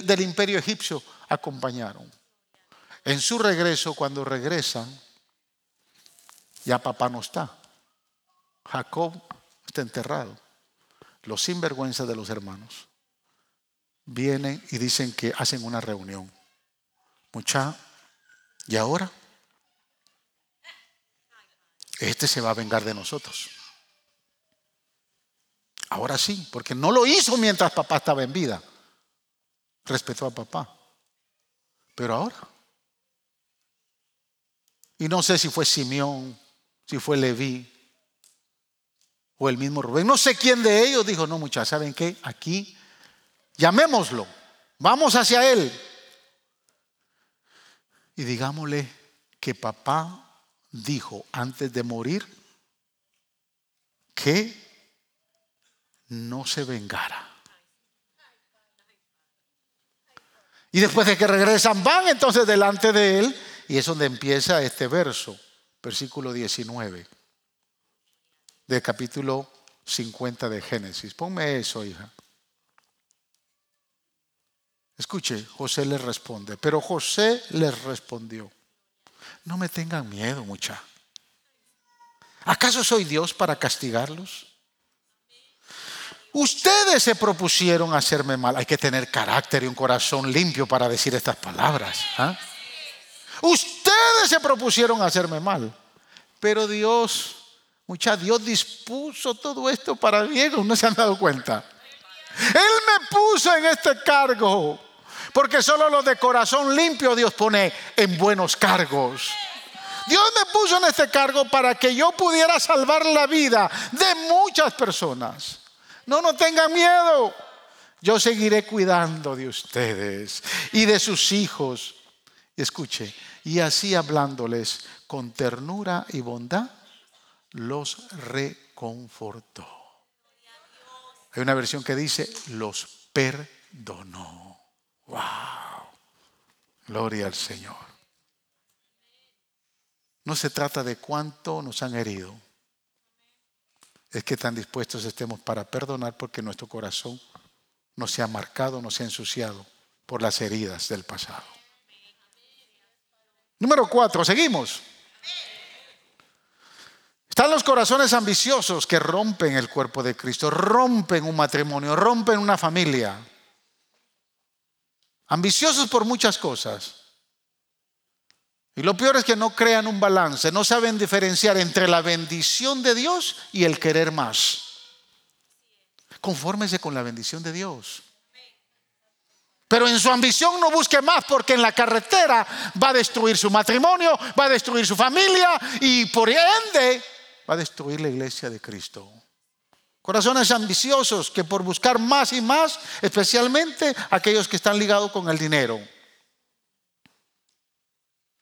del imperio egipcio acompañaron. En su regreso, cuando regresan, ya papá no está. Jacob enterrado. Los sinvergüenzas de los hermanos vienen y dicen que hacen una reunión. Mucha, ¿y ahora? Este se va a vengar de nosotros. Ahora sí, porque no lo hizo mientras papá estaba en vida. Respetó a papá. Pero ahora. Y no sé si fue Simeón, si fue Leví, o el mismo Rubén. No sé quién de ellos dijo, no muchachos, ¿saben qué? Aquí, llamémoslo, vamos hacia él. Y digámosle que papá dijo antes de morir que no se vengara. Y después de que regresan, van entonces delante de él. Y es donde empieza este verso, versículo 19 del capítulo 50 de Génesis. Ponme eso, hija. Escuche, José le responde, pero José les respondió, no me tengan miedo, mucha. ¿Acaso soy Dios para castigarlos? Ustedes se propusieron hacerme mal. Hay que tener carácter y un corazón limpio para decir estas palabras. ¿ah? Ustedes se propusieron hacerme mal. Pero Dios Mucha Dios dispuso todo esto para bien, ¿no se han dado cuenta? Él me puso en este cargo, porque solo los de corazón limpio Dios pone en buenos cargos. Dios me puso en este cargo para que yo pudiera salvar la vida de muchas personas. No, no tengan miedo. Yo seguiré cuidando de ustedes y de sus hijos. Escuche, y así hablándoles con ternura y bondad los reconfortó. Hay una versión que dice, los perdonó. Wow. Gloria al Señor. No se trata de cuánto nos han herido. Es que tan dispuestos estemos para perdonar porque nuestro corazón no se ha marcado, no se ha ensuciado por las heridas del pasado. Número cuatro, seguimos. Están los corazones ambiciosos que rompen el cuerpo de Cristo, rompen un matrimonio, rompen una familia. Ambiciosos por muchas cosas. Y lo peor es que no crean un balance, no saben diferenciar entre la bendición de Dios y el querer más. Confórmese con la bendición de Dios. Pero en su ambición no busque más porque en la carretera va a destruir su matrimonio, va a destruir su familia y por ende va a destruir la iglesia de Cristo. Corazones ambiciosos que por buscar más y más, especialmente aquellos que están ligados con el dinero.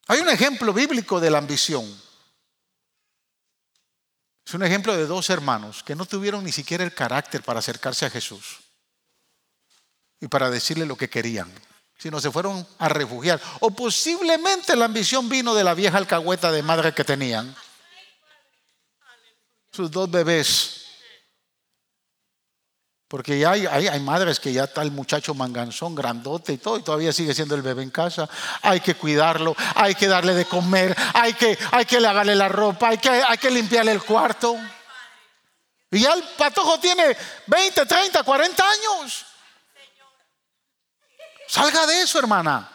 Hay un ejemplo bíblico de la ambición. Es un ejemplo de dos hermanos que no tuvieron ni siquiera el carácter para acercarse a Jesús y para decirle lo que querían, sino se fueron a refugiar. O posiblemente la ambición vino de la vieja alcahueta de madre que tenían sus dos bebés. Porque ya hay, hay, madres que ya está el muchacho manganzón, grandote y todo, y todavía sigue siendo el bebé en casa. Hay que cuidarlo, hay que darle de comer, hay que, hay que lavarle la ropa, hay que, hay que limpiarle el cuarto. Y ya el patojo tiene 20, 30, 40 años. Salga de eso, hermana.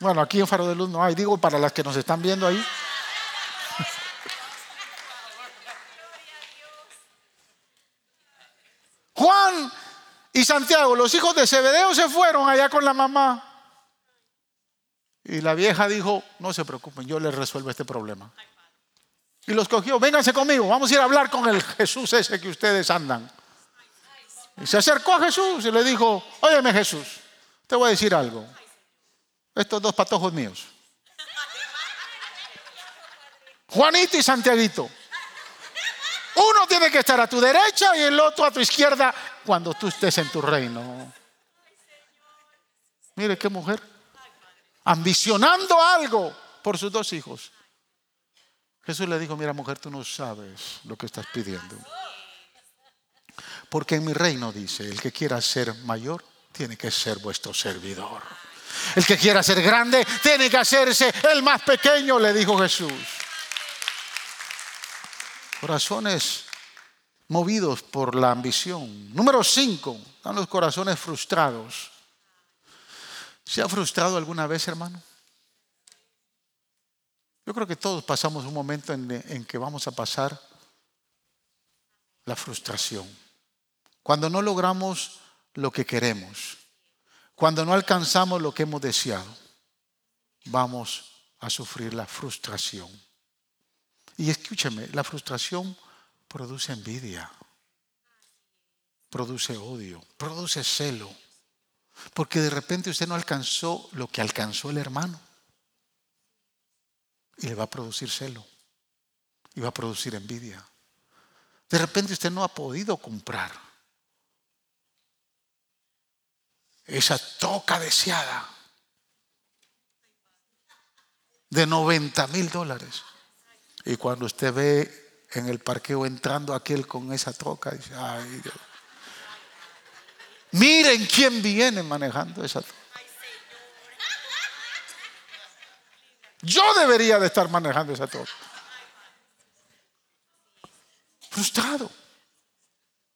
Bueno, aquí en Faro de Luz no hay, digo para las que nos están viendo ahí. Juan y Santiago, los hijos de Zebedeo, se fueron allá con la mamá. Y la vieja dijo, no se preocupen, yo les resuelvo este problema. Y los cogió, vénganse conmigo, vamos a ir a hablar con el Jesús ese que ustedes andan. Y se acercó a Jesús y le dijo, óyeme Jesús, te voy a decir algo. Estos dos patojos míos. Juanito y Santiaguito. Uno tiene que estar a tu derecha y el otro a tu izquierda cuando tú estés en tu reino. Mire qué mujer. Ambicionando algo por sus dos hijos. Jesús le dijo, mira mujer, tú no sabes lo que estás pidiendo. Porque en mi reino dice, el que quiera ser mayor tiene que ser vuestro servidor. El que quiera ser grande tiene que hacerse el más pequeño, le dijo Jesús. Corazones movidos por la ambición. Número cinco, están los corazones frustrados. ¿Se ha frustrado alguna vez, hermano? Yo creo que todos pasamos un momento en, en, que vamos a pasar la frustración. Cuando no logramos lo que queremos, cuando no alcanzamos lo que hemos deseado, vamos a sufrir la frustración. Y escúcheme, la frustración produce envidia, produce odio, produce celo, porque de repente usted no alcanzó lo que alcanzó el hermano y le va a producir celo y va a producir envidia. De repente usted no ha podido comprar esa toca deseada de 90 mil dólares. Y cuando usted ve en el parqueo entrando aquel con esa troca, dice, ay Dios. Miren quién viene manejando esa troca. Yo debería de estar manejando esa troca. Frustrado.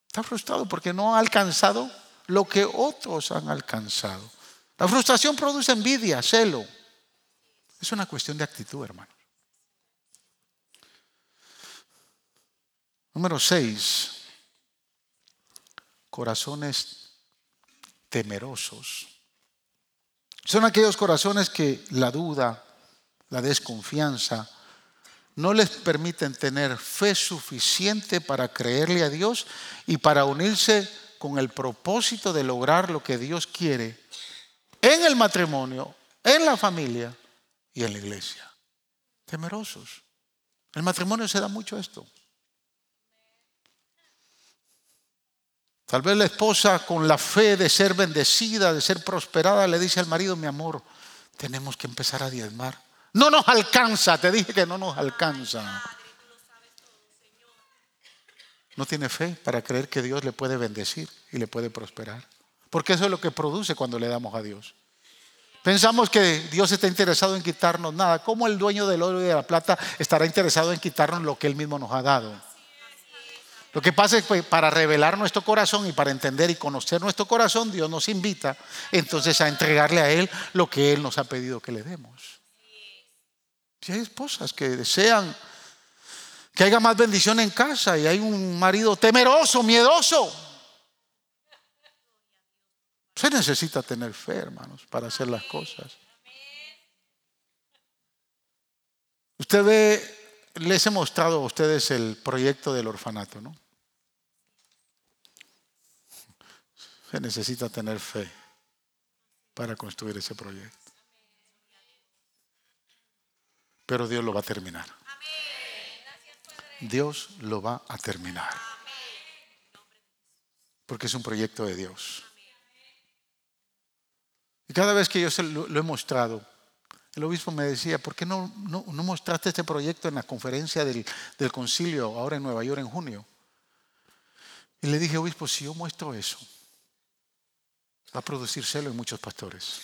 Está frustrado porque no ha alcanzado lo que otros han alcanzado. La frustración produce envidia, celo. Es una cuestión de actitud, hermano. Número seis, corazones temerosos. Son aquellos corazones que la duda, la desconfianza, no les permiten tener fe suficiente para creerle a Dios y para unirse con el propósito de lograr lo que Dios quiere en el matrimonio, en la familia y en la iglesia. Temerosos. El matrimonio se da mucho esto. Tal vez la esposa con la fe de ser bendecida, de ser prosperada, le dice al marido, mi amor, tenemos que empezar a diezmar. No nos alcanza, te dije que no nos alcanza. No tiene fe para creer que Dios le puede bendecir y le puede prosperar. Porque eso es lo que produce cuando le damos a Dios. Pensamos que Dios está interesado en quitarnos nada. ¿Cómo el dueño del oro y de la plata estará interesado en quitarnos lo que Él mismo nos ha dado? Lo que pasa es que para revelar nuestro corazón y para entender y conocer nuestro corazón, Dios nos invita entonces a entregarle a Él lo que Él nos ha pedido que le demos. Si hay esposas que desean que haya más bendición en casa y hay un marido temeroso, miedoso, se necesita tener fe, hermanos, para hacer las cosas. Usted ve, les he mostrado a ustedes el proyecto del orfanato, ¿no? Se necesita tener fe para construir ese proyecto. Pero Dios lo va a terminar. Dios lo va a terminar. Porque es un proyecto de Dios. Y cada vez que yo se lo, he mostrado, el obispo me decía, ¿por qué no, no, mostraste este proyecto en la conferencia del, del concilio ahora en Nueva York en junio? Y le dije, obispo, si yo muestro eso, va a producir celo en muchos pastores.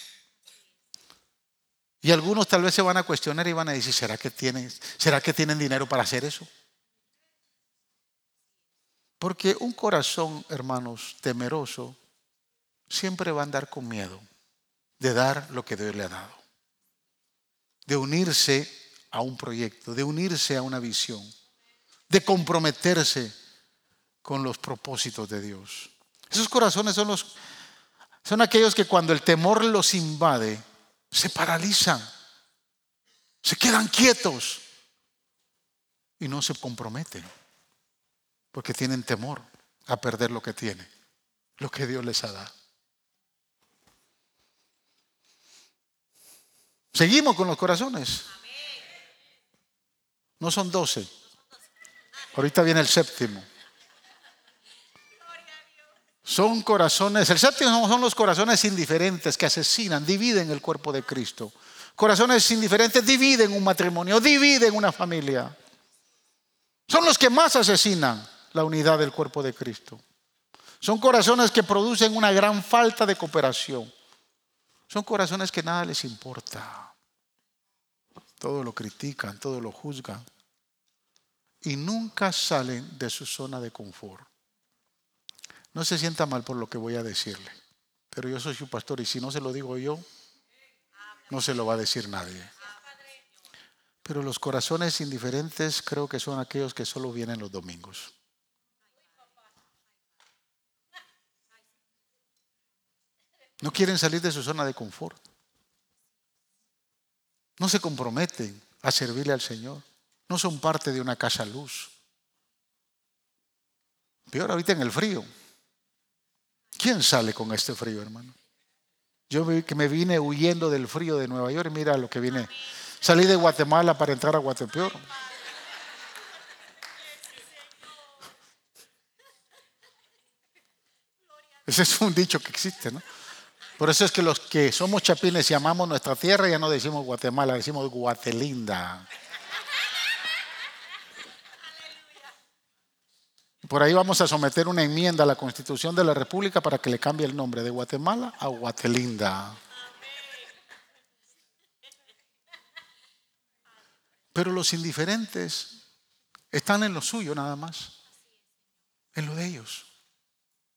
Y algunos tal vez se van a cuestionar y van a decir, ¿será que tienen, ¿será que tienen dinero para hacer eso? Porque un corazón, hermanos, temeroso, siempre va a andar con miedo de dar lo que Dios le ha dado. De unirse a un proyecto, de unirse a una visión, de comprometerse con los propósitos de Dios. Esos corazones son los son aquellos que cuando el temor los invade, se paralizan, se quedan quietos y no se comprometen, porque tienen temor a perder lo que tienen, lo que Dios les ha dado. Seguimos con los corazones. No son doce. Ahorita viene el séptimo. Son corazones, el séptimo son los corazones indiferentes que asesinan, dividen el cuerpo de Cristo. Corazones indiferentes dividen un matrimonio, dividen una familia. Son los que más asesinan la unidad del cuerpo de Cristo. Son corazones que producen una gran falta de cooperación. Son corazones que nada les importa. Todo lo critican, todo lo juzgan. Y nunca salen de su zona de confort. No se sienta mal por lo que voy a decirle, pero yo soy su pastor y si no se lo digo yo, no se lo va a decir nadie. Pero los corazones indiferentes creo que son aquellos que solo vienen los domingos. No quieren salir de su zona de confort. No se comprometen a servirle al Señor. No son parte de una casa luz. Peor ahorita en el frío. ¿Quién sale con este frío, hermano? Yo que me vine huyendo del frío de Nueva York y mira lo que vine. Salí de Guatemala para entrar a Guatepeor. Ese es un dicho que existe, ¿no? Por eso es que los que somos chapines y amamos nuestra tierra ya no decimos Guatemala, decimos Guatelinda. Por ahí vamos a someter una enmienda a la Constitución de la República para que le cambie el nombre de Guatemala a Guatelinda. Pero los indiferentes están en lo suyo nada más, en lo de ellos.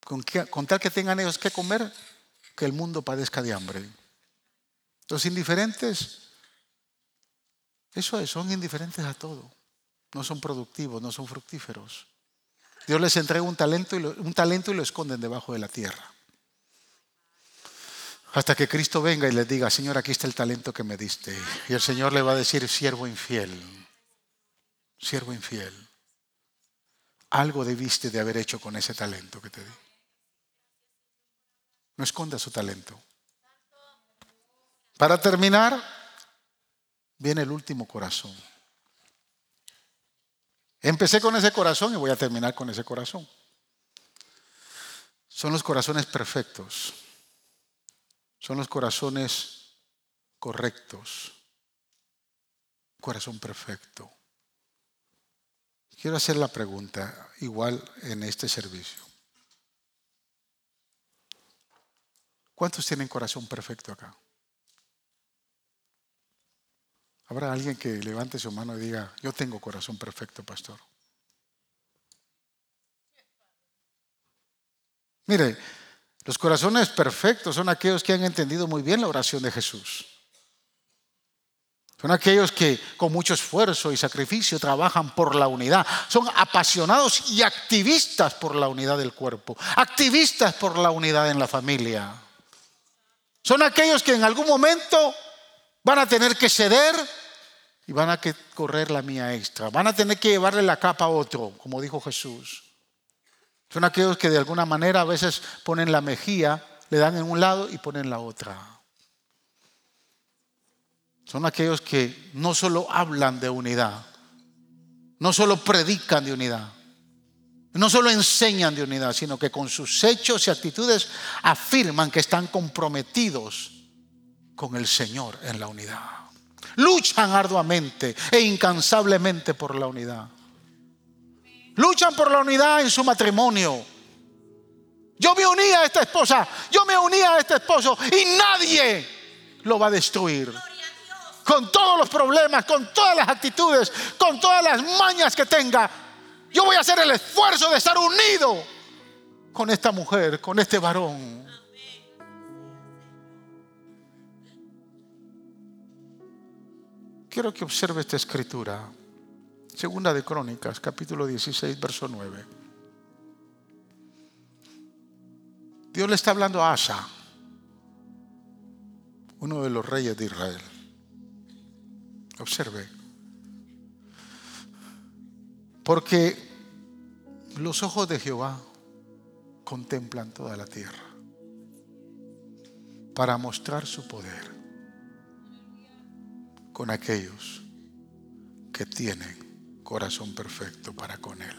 Con, con tal que tengan ellos que comer, que el mundo padezca de hambre. Los indiferentes, eso es, son indiferentes a todo. No son productivos, no son fructíferos. Dios les entrega un talento, y lo, un talento y lo esconden debajo de la tierra. Hasta que Cristo venga y les diga, Señor, aquí está el talento que me diste. Y el Señor le va a decir, siervo infiel, siervo infiel. Algo debiste de haber hecho con ese talento que te di. No esconda su talento. Para terminar, viene el último corazón. Empecé con ese corazón y voy a terminar con ese corazón. son los corazones perfectos. Son los corazones correctos. Corazón perfecto. Quiero hacer la pregunta igual en este servicio. ¿Cuántos tienen corazón perfecto acá? Habrá alguien que levante su mano y diga, yo tengo corazón perfecto, pastor. Mire, los corazones perfectos son aquellos que han entendido muy bien la oración de Jesús. Son aquellos que con mucho esfuerzo y sacrificio trabajan por la unidad. Son apasionados y activistas por la unidad del cuerpo. Activistas por la unidad en la familia. Son aquellos que en algún momento van a tener que ceder y van a que correr la mía extra. Van a tener que llevarle la capa a otro, como dijo Jesús. Son aquellos que de alguna manera a veces ponen la mejilla, le dan en un lado y ponen la otra. Son aquellos que no solo hablan de unidad, no solo predican de unidad, no solo enseñan de unidad, sino que con sus hechos y actitudes afirman que están comprometidos con el Señor en la unidad. Luchan arduamente e incansablemente por la unidad. Luchan por la unidad en su matrimonio. Yo me uní a esta esposa, yo me uní a este esposo y nadie lo va a destruir. Con todos los problemas, con todas las actitudes, con todas las mañas que tenga, yo voy a hacer el esfuerzo de estar unido con esta mujer, con este varón. Quiero que observe esta escritura. Segunda de Crónicas, capítulo 16, verso 9. Dios le está hablando a Asa, uno de los reyes de Israel. Observe. Porque los ojos de Jehová contemplan toda la tierra para mostrar su poder con aquellos que tienen corazón perfecto para con Él.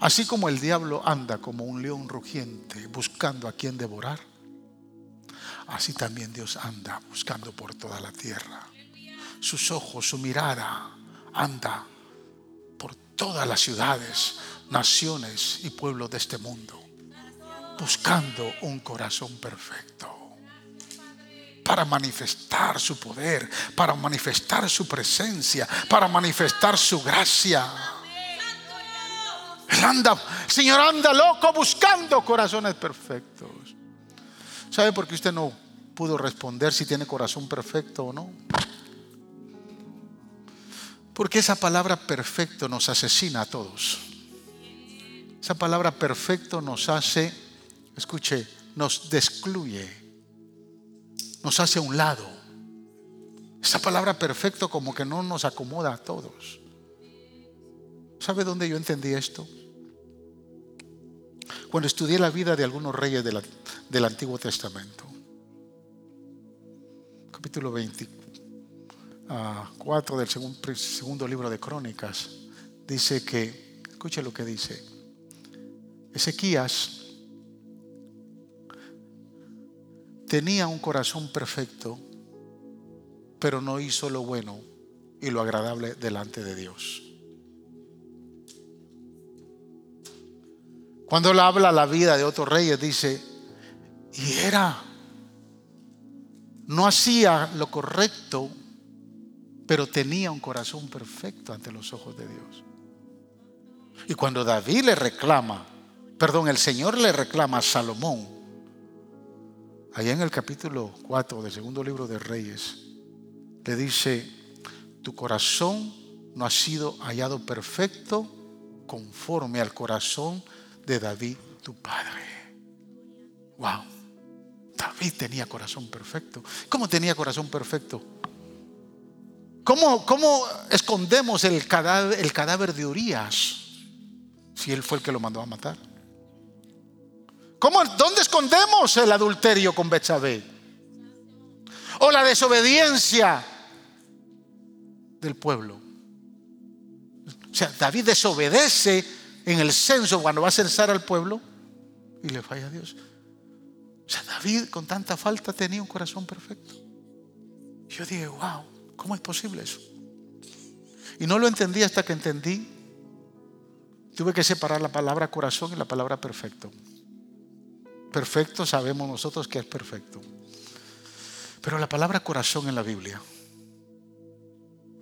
Así como el diablo anda como un león rugiente buscando a quien devorar, así también Dios anda buscando por toda la tierra. Sus ojos, su mirada anda por todas las ciudades, naciones y pueblos de este mundo, buscando un corazón perfecto para manifestar su poder, para manifestar su presencia, para manifestar su gracia. Él anda, Señor anda loco buscando corazones perfectos. ¿Sabe por qué usted no pudo responder si tiene corazón perfecto o no? Porque esa palabra perfecto nos asesina a todos. Esa palabra perfecto nos hace, escuche, nos descluye, nos hace a un lado. Esa palabra perfecto como que no nos acomoda a todos. ¿Sabe dónde yo entendí esto? Cuando estudié la vida de algunos reyes del Antiguo Testamento. Capítulo 20, 4 del segundo, segundo libro de Crónicas, dice que, escuche lo que dice, Ezequías tenía un corazón perfecto, pero no hizo lo bueno y lo agradable delante de Dios. Cuando él habla la vida de otros reyes, dice, y era, no hacía lo correcto pero tenía un corazón perfecto ante los ojos de Dios. Y cuando David le reclama, perdón, el Señor le reclama a Salomón, allá en el capítulo 4 del segundo libro de Reyes, le dice, tu corazón no ha sido hallado perfecto conforme al corazón de David, tu padre. Wow. David tenía corazón perfecto. ¿Cómo tenía corazón perfecto? ¿Cómo, escondemos el cadáver, el cadáver de Urias si él fue el que lo mandó a matar? ¿Cómo, ¿Dónde escondemos el adulterio con Betsabé? O la desobediencia del pueblo. O sea, David desobedece en el censo cuando va a censar al pueblo y le falla a Dios. O sea, David con tanta falta tenía un corazón perfecto. Yo dije, wow, ¿cómo es posible eso? Y no lo entendí hasta que entendí. Tuve que separar la palabra corazón y la palabra perfecto. Perfecto sabemos nosotros que es perfecto. Pero la palabra corazón en la Biblia,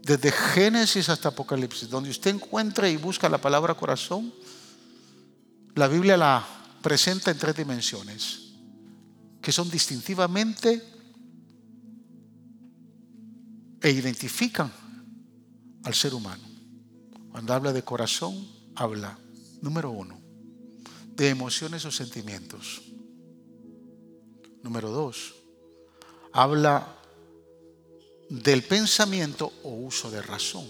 desde Génesis hasta Apocalipsis, donde usted encuentra y busca la palabra corazón, la Biblia la presenta en tres dimensiones, que son distintivamente e identifican al ser humano. Cuando habla de corazón, habla, número uno, de emociones o sentimientos. Número dos, habla del pensamiento o uso de razón.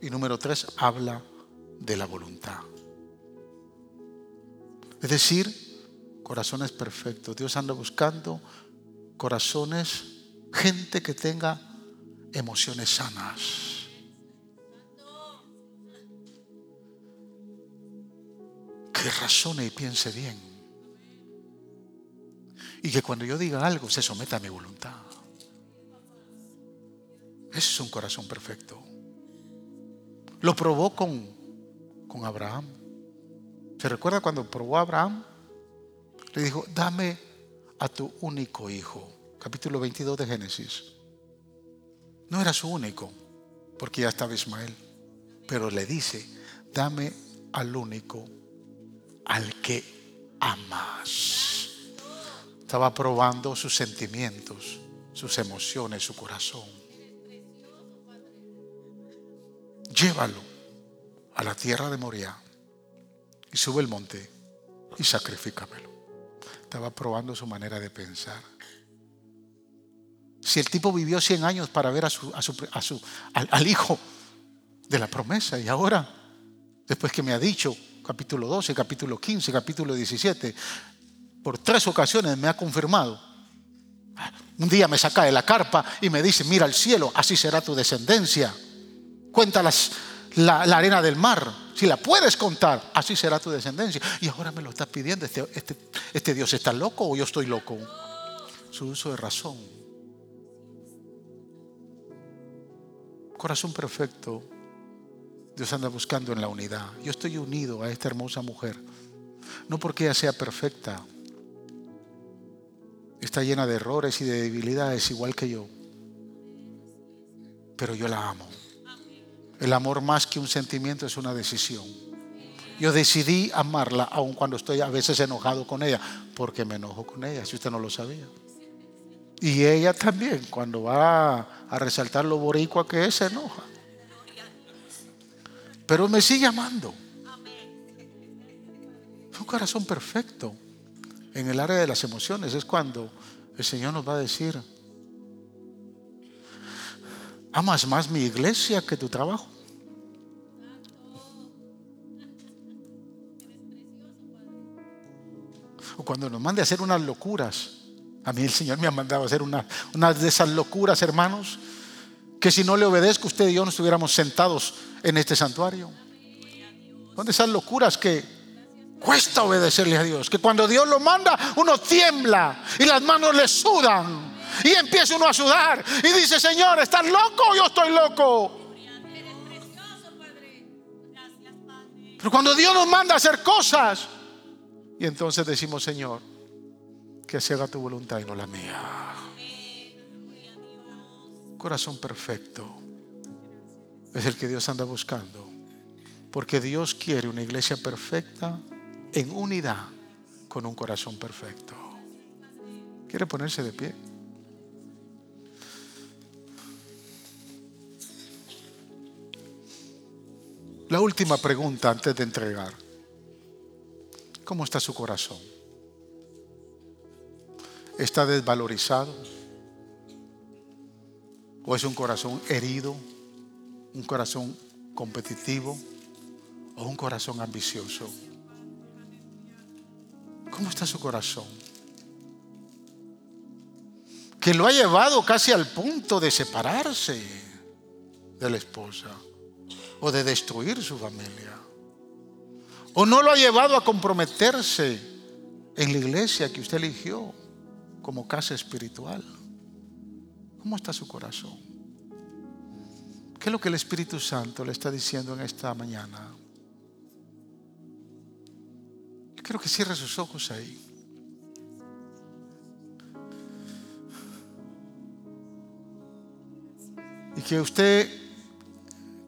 Y número tres, habla de la voluntad. Es decir, corazones perfectos. Dios anda buscando corazones, gente que tenga emociones sanas. Que razone y piense bien. Y que cuando yo diga algo se someta a mi voluntad. Ese es un corazón perfecto. Lo probó con, con Abraham. ¿Se recuerda cuando probó a Abraham? Le dijo, dame a tu único hijo. Capítulo 22 de Génesis. No era su único, porque ya estaba Ismael. Pero le dice, dame al único, al que amas. Estaba probando sus sentimientos, sus emociones, su corazón. Llévalo a la tierra de Moria y sube el monte y sacrifícamelo. Estaba probando su manera de pensar. Si el tipo vivió 100 años para ver a su, al, hijo de la promesa y ahora, después que me ha dicho, capítulo 12, capítulo 15, capítulo 17, por tres ocasiones me ha confirmado. Un día me saca de la carpa y me dice, mira al cielo, así será tu descendencia. Cuenta la, arena del mar, si la puedes contar, así será tu descendencia. Y ahora me lo estás pidiendo, este, este, este Dios está loco o yo estoy loco. Su uso de razón. Corazón perfecto. Dios anda buscando en la unidad. Yo estoy unido a esta hermosa mujer. No porque ella sea perfecta. Está llena de errores y de debilidades igual que yo. Pero yo la amo. El amor más que un sentimiento es una decisión. Yo decidí amarla aun cuando estoy a veces enojado con ella, porque me enojo con ella, si usted no lo sabía. Y ella también, cuando va a resaltar lo boricua que es, se enoja. Pero me sigue amando. Un corazón perfecto. En el área de las emociones es cuando el Señor nos va a decir, ¿amas más mi iglesia que tu trabajo? O cuando nos mande a hacer unas locuras a mí el Señor me ha mandado a hacer una, de esas locuras, hermanos, que si no le obedezco, usted y yo no estuviéramos sentados en este santuario. Son de esas locuras que cuesta obedecerle a Dios, que cuando Dios lo manda, uno tiembla y las manos le sudan. Y empieza uno a sudar y dice, Señor, ¿estás loco o yo estoy loco? Pero cuando Dios nos manda a hacer cosas, y entonces decimos, Señor, que se haga tu voluntad y no la mía. Corazón perfecto es el que Dios anda buscando. Porque Dios quiere una iglesia perfecta en unidad con un corazón perfecto. ¿Quiere ponerse de pie? La última pregunta antes de entregar. ¿Cómo está su corazón? está desvalorizado? ¿O es un corazón herido? ¿Un corazón competitivo? ¿O un corazón ambicioso? ¿Cómo está su corazón? Que lo ha llevado casi al punto de separarse de la esposa o de destruir su familia. ¿O no lo ha llevado a comprometerse en la iglesia que usted eligió como casa espiritual? ¿Cómo está su corazón? ¿Qué es lo que el Espíritu Santo le está diciendo en esta mañana? Quiero que cierre sus ojos ahí. Y que usted,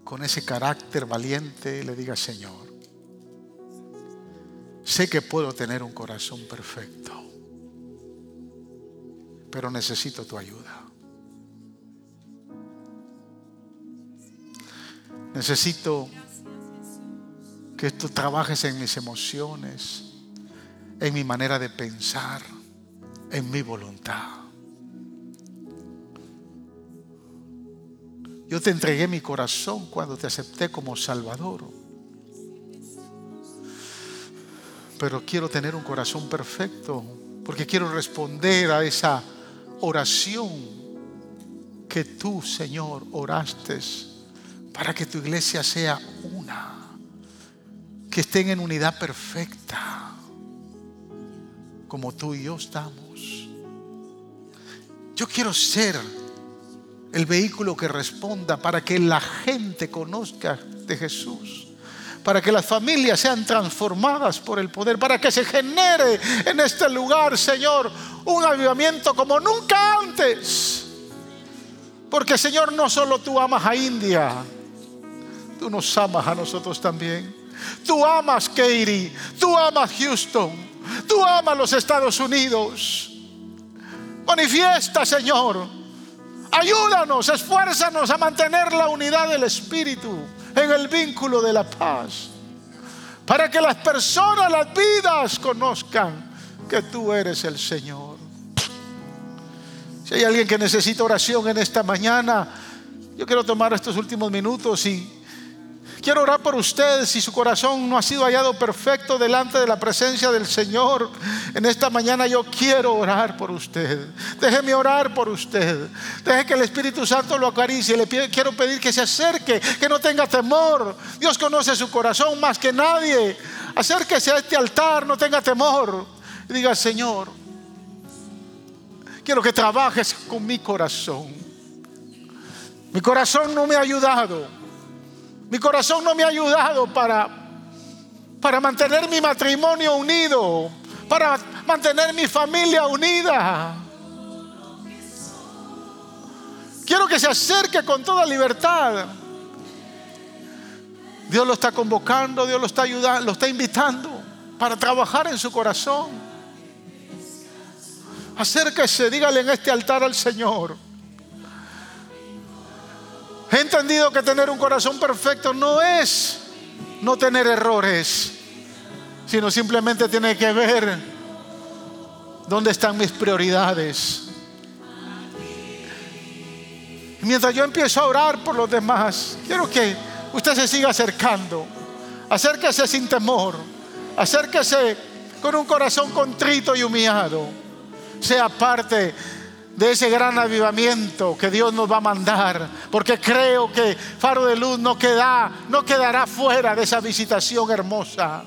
con ese carácter valiente, le diga, Señor, sé que puedo tener un corazón perfecto, pero necesito tu ayuda. Necesito que tú trabajes en mis emociones, en mi manera de pensar, en mi voluntad. Yo te entregué mi corazón cuando te acepté como Salvador. Pero quiero tener un corazón perfecto porque quiero responder a esa oración que tú, Señor, oraste para que tu iglesia sea una, que estén en unidad perfecta, como tú y yo estamos. Yo quiero ser el vehículo que responda para que la gente conozca de Jesús para que las familias sean transformadas por el poder, para que se genere en este lugar, Señor, un avivamiento como nunca antes. Porque, Señor, no solo tú amas a India, tú nos amas a nosotros también. Tú amas Katy, tú amas Houston, tú amas los Estados Unidos. Manifiesta, Señor, Ayúdanos, esfuérzanos a mantener la unidad del Espíritu en el vínculo de la paz. Para que las personas, las vidas conozcan que tú eres el Señor. Si hay alguien que necesita oración en esta mañana, yo quiero tomar estos últimos minutos y Quiero orar por usted si su corazón no ha sido hallado perfecto delante de la presencia del Señor. En esta mañana yo quiero orar por usted. Déjeme orar por usted. Deje que el Espíritu Santo lo acaricie. Le quiero pedir que se acerque, que no tenga temor. Dios conoce su corazón más que nadie. Acérquese a este altar, no tenga temor. Y diga, Señor, quiero que trabajes con mi corazón. Mi corazón no me ha ayudado. Mi corazón no me ha ayudado para, para mantener mi matrimonio unido, para mantener mi familia unida. Quiero que se acerque con toda libertad. Dios lo está convocando, Dios lo está ayudando, lo está invitando para trabajar en su corazón. Acérquese, dígale en este altar al Señor. He entendido que tener un corazón perfecto no es no tener errores, sino simplemente tiene que ver dónde están mis prioridades. mientras yo empiezo a orar por los demás, quiero que usted se siga acercando. Acérquese sin temor. Acérquese con un corazón contrito y humillado. Sea parte de ese gran avivamiento que Dios nos va a mandar, porque creo que Faro de Luz no, queda, no quedará fuera de esa visitación hermosa.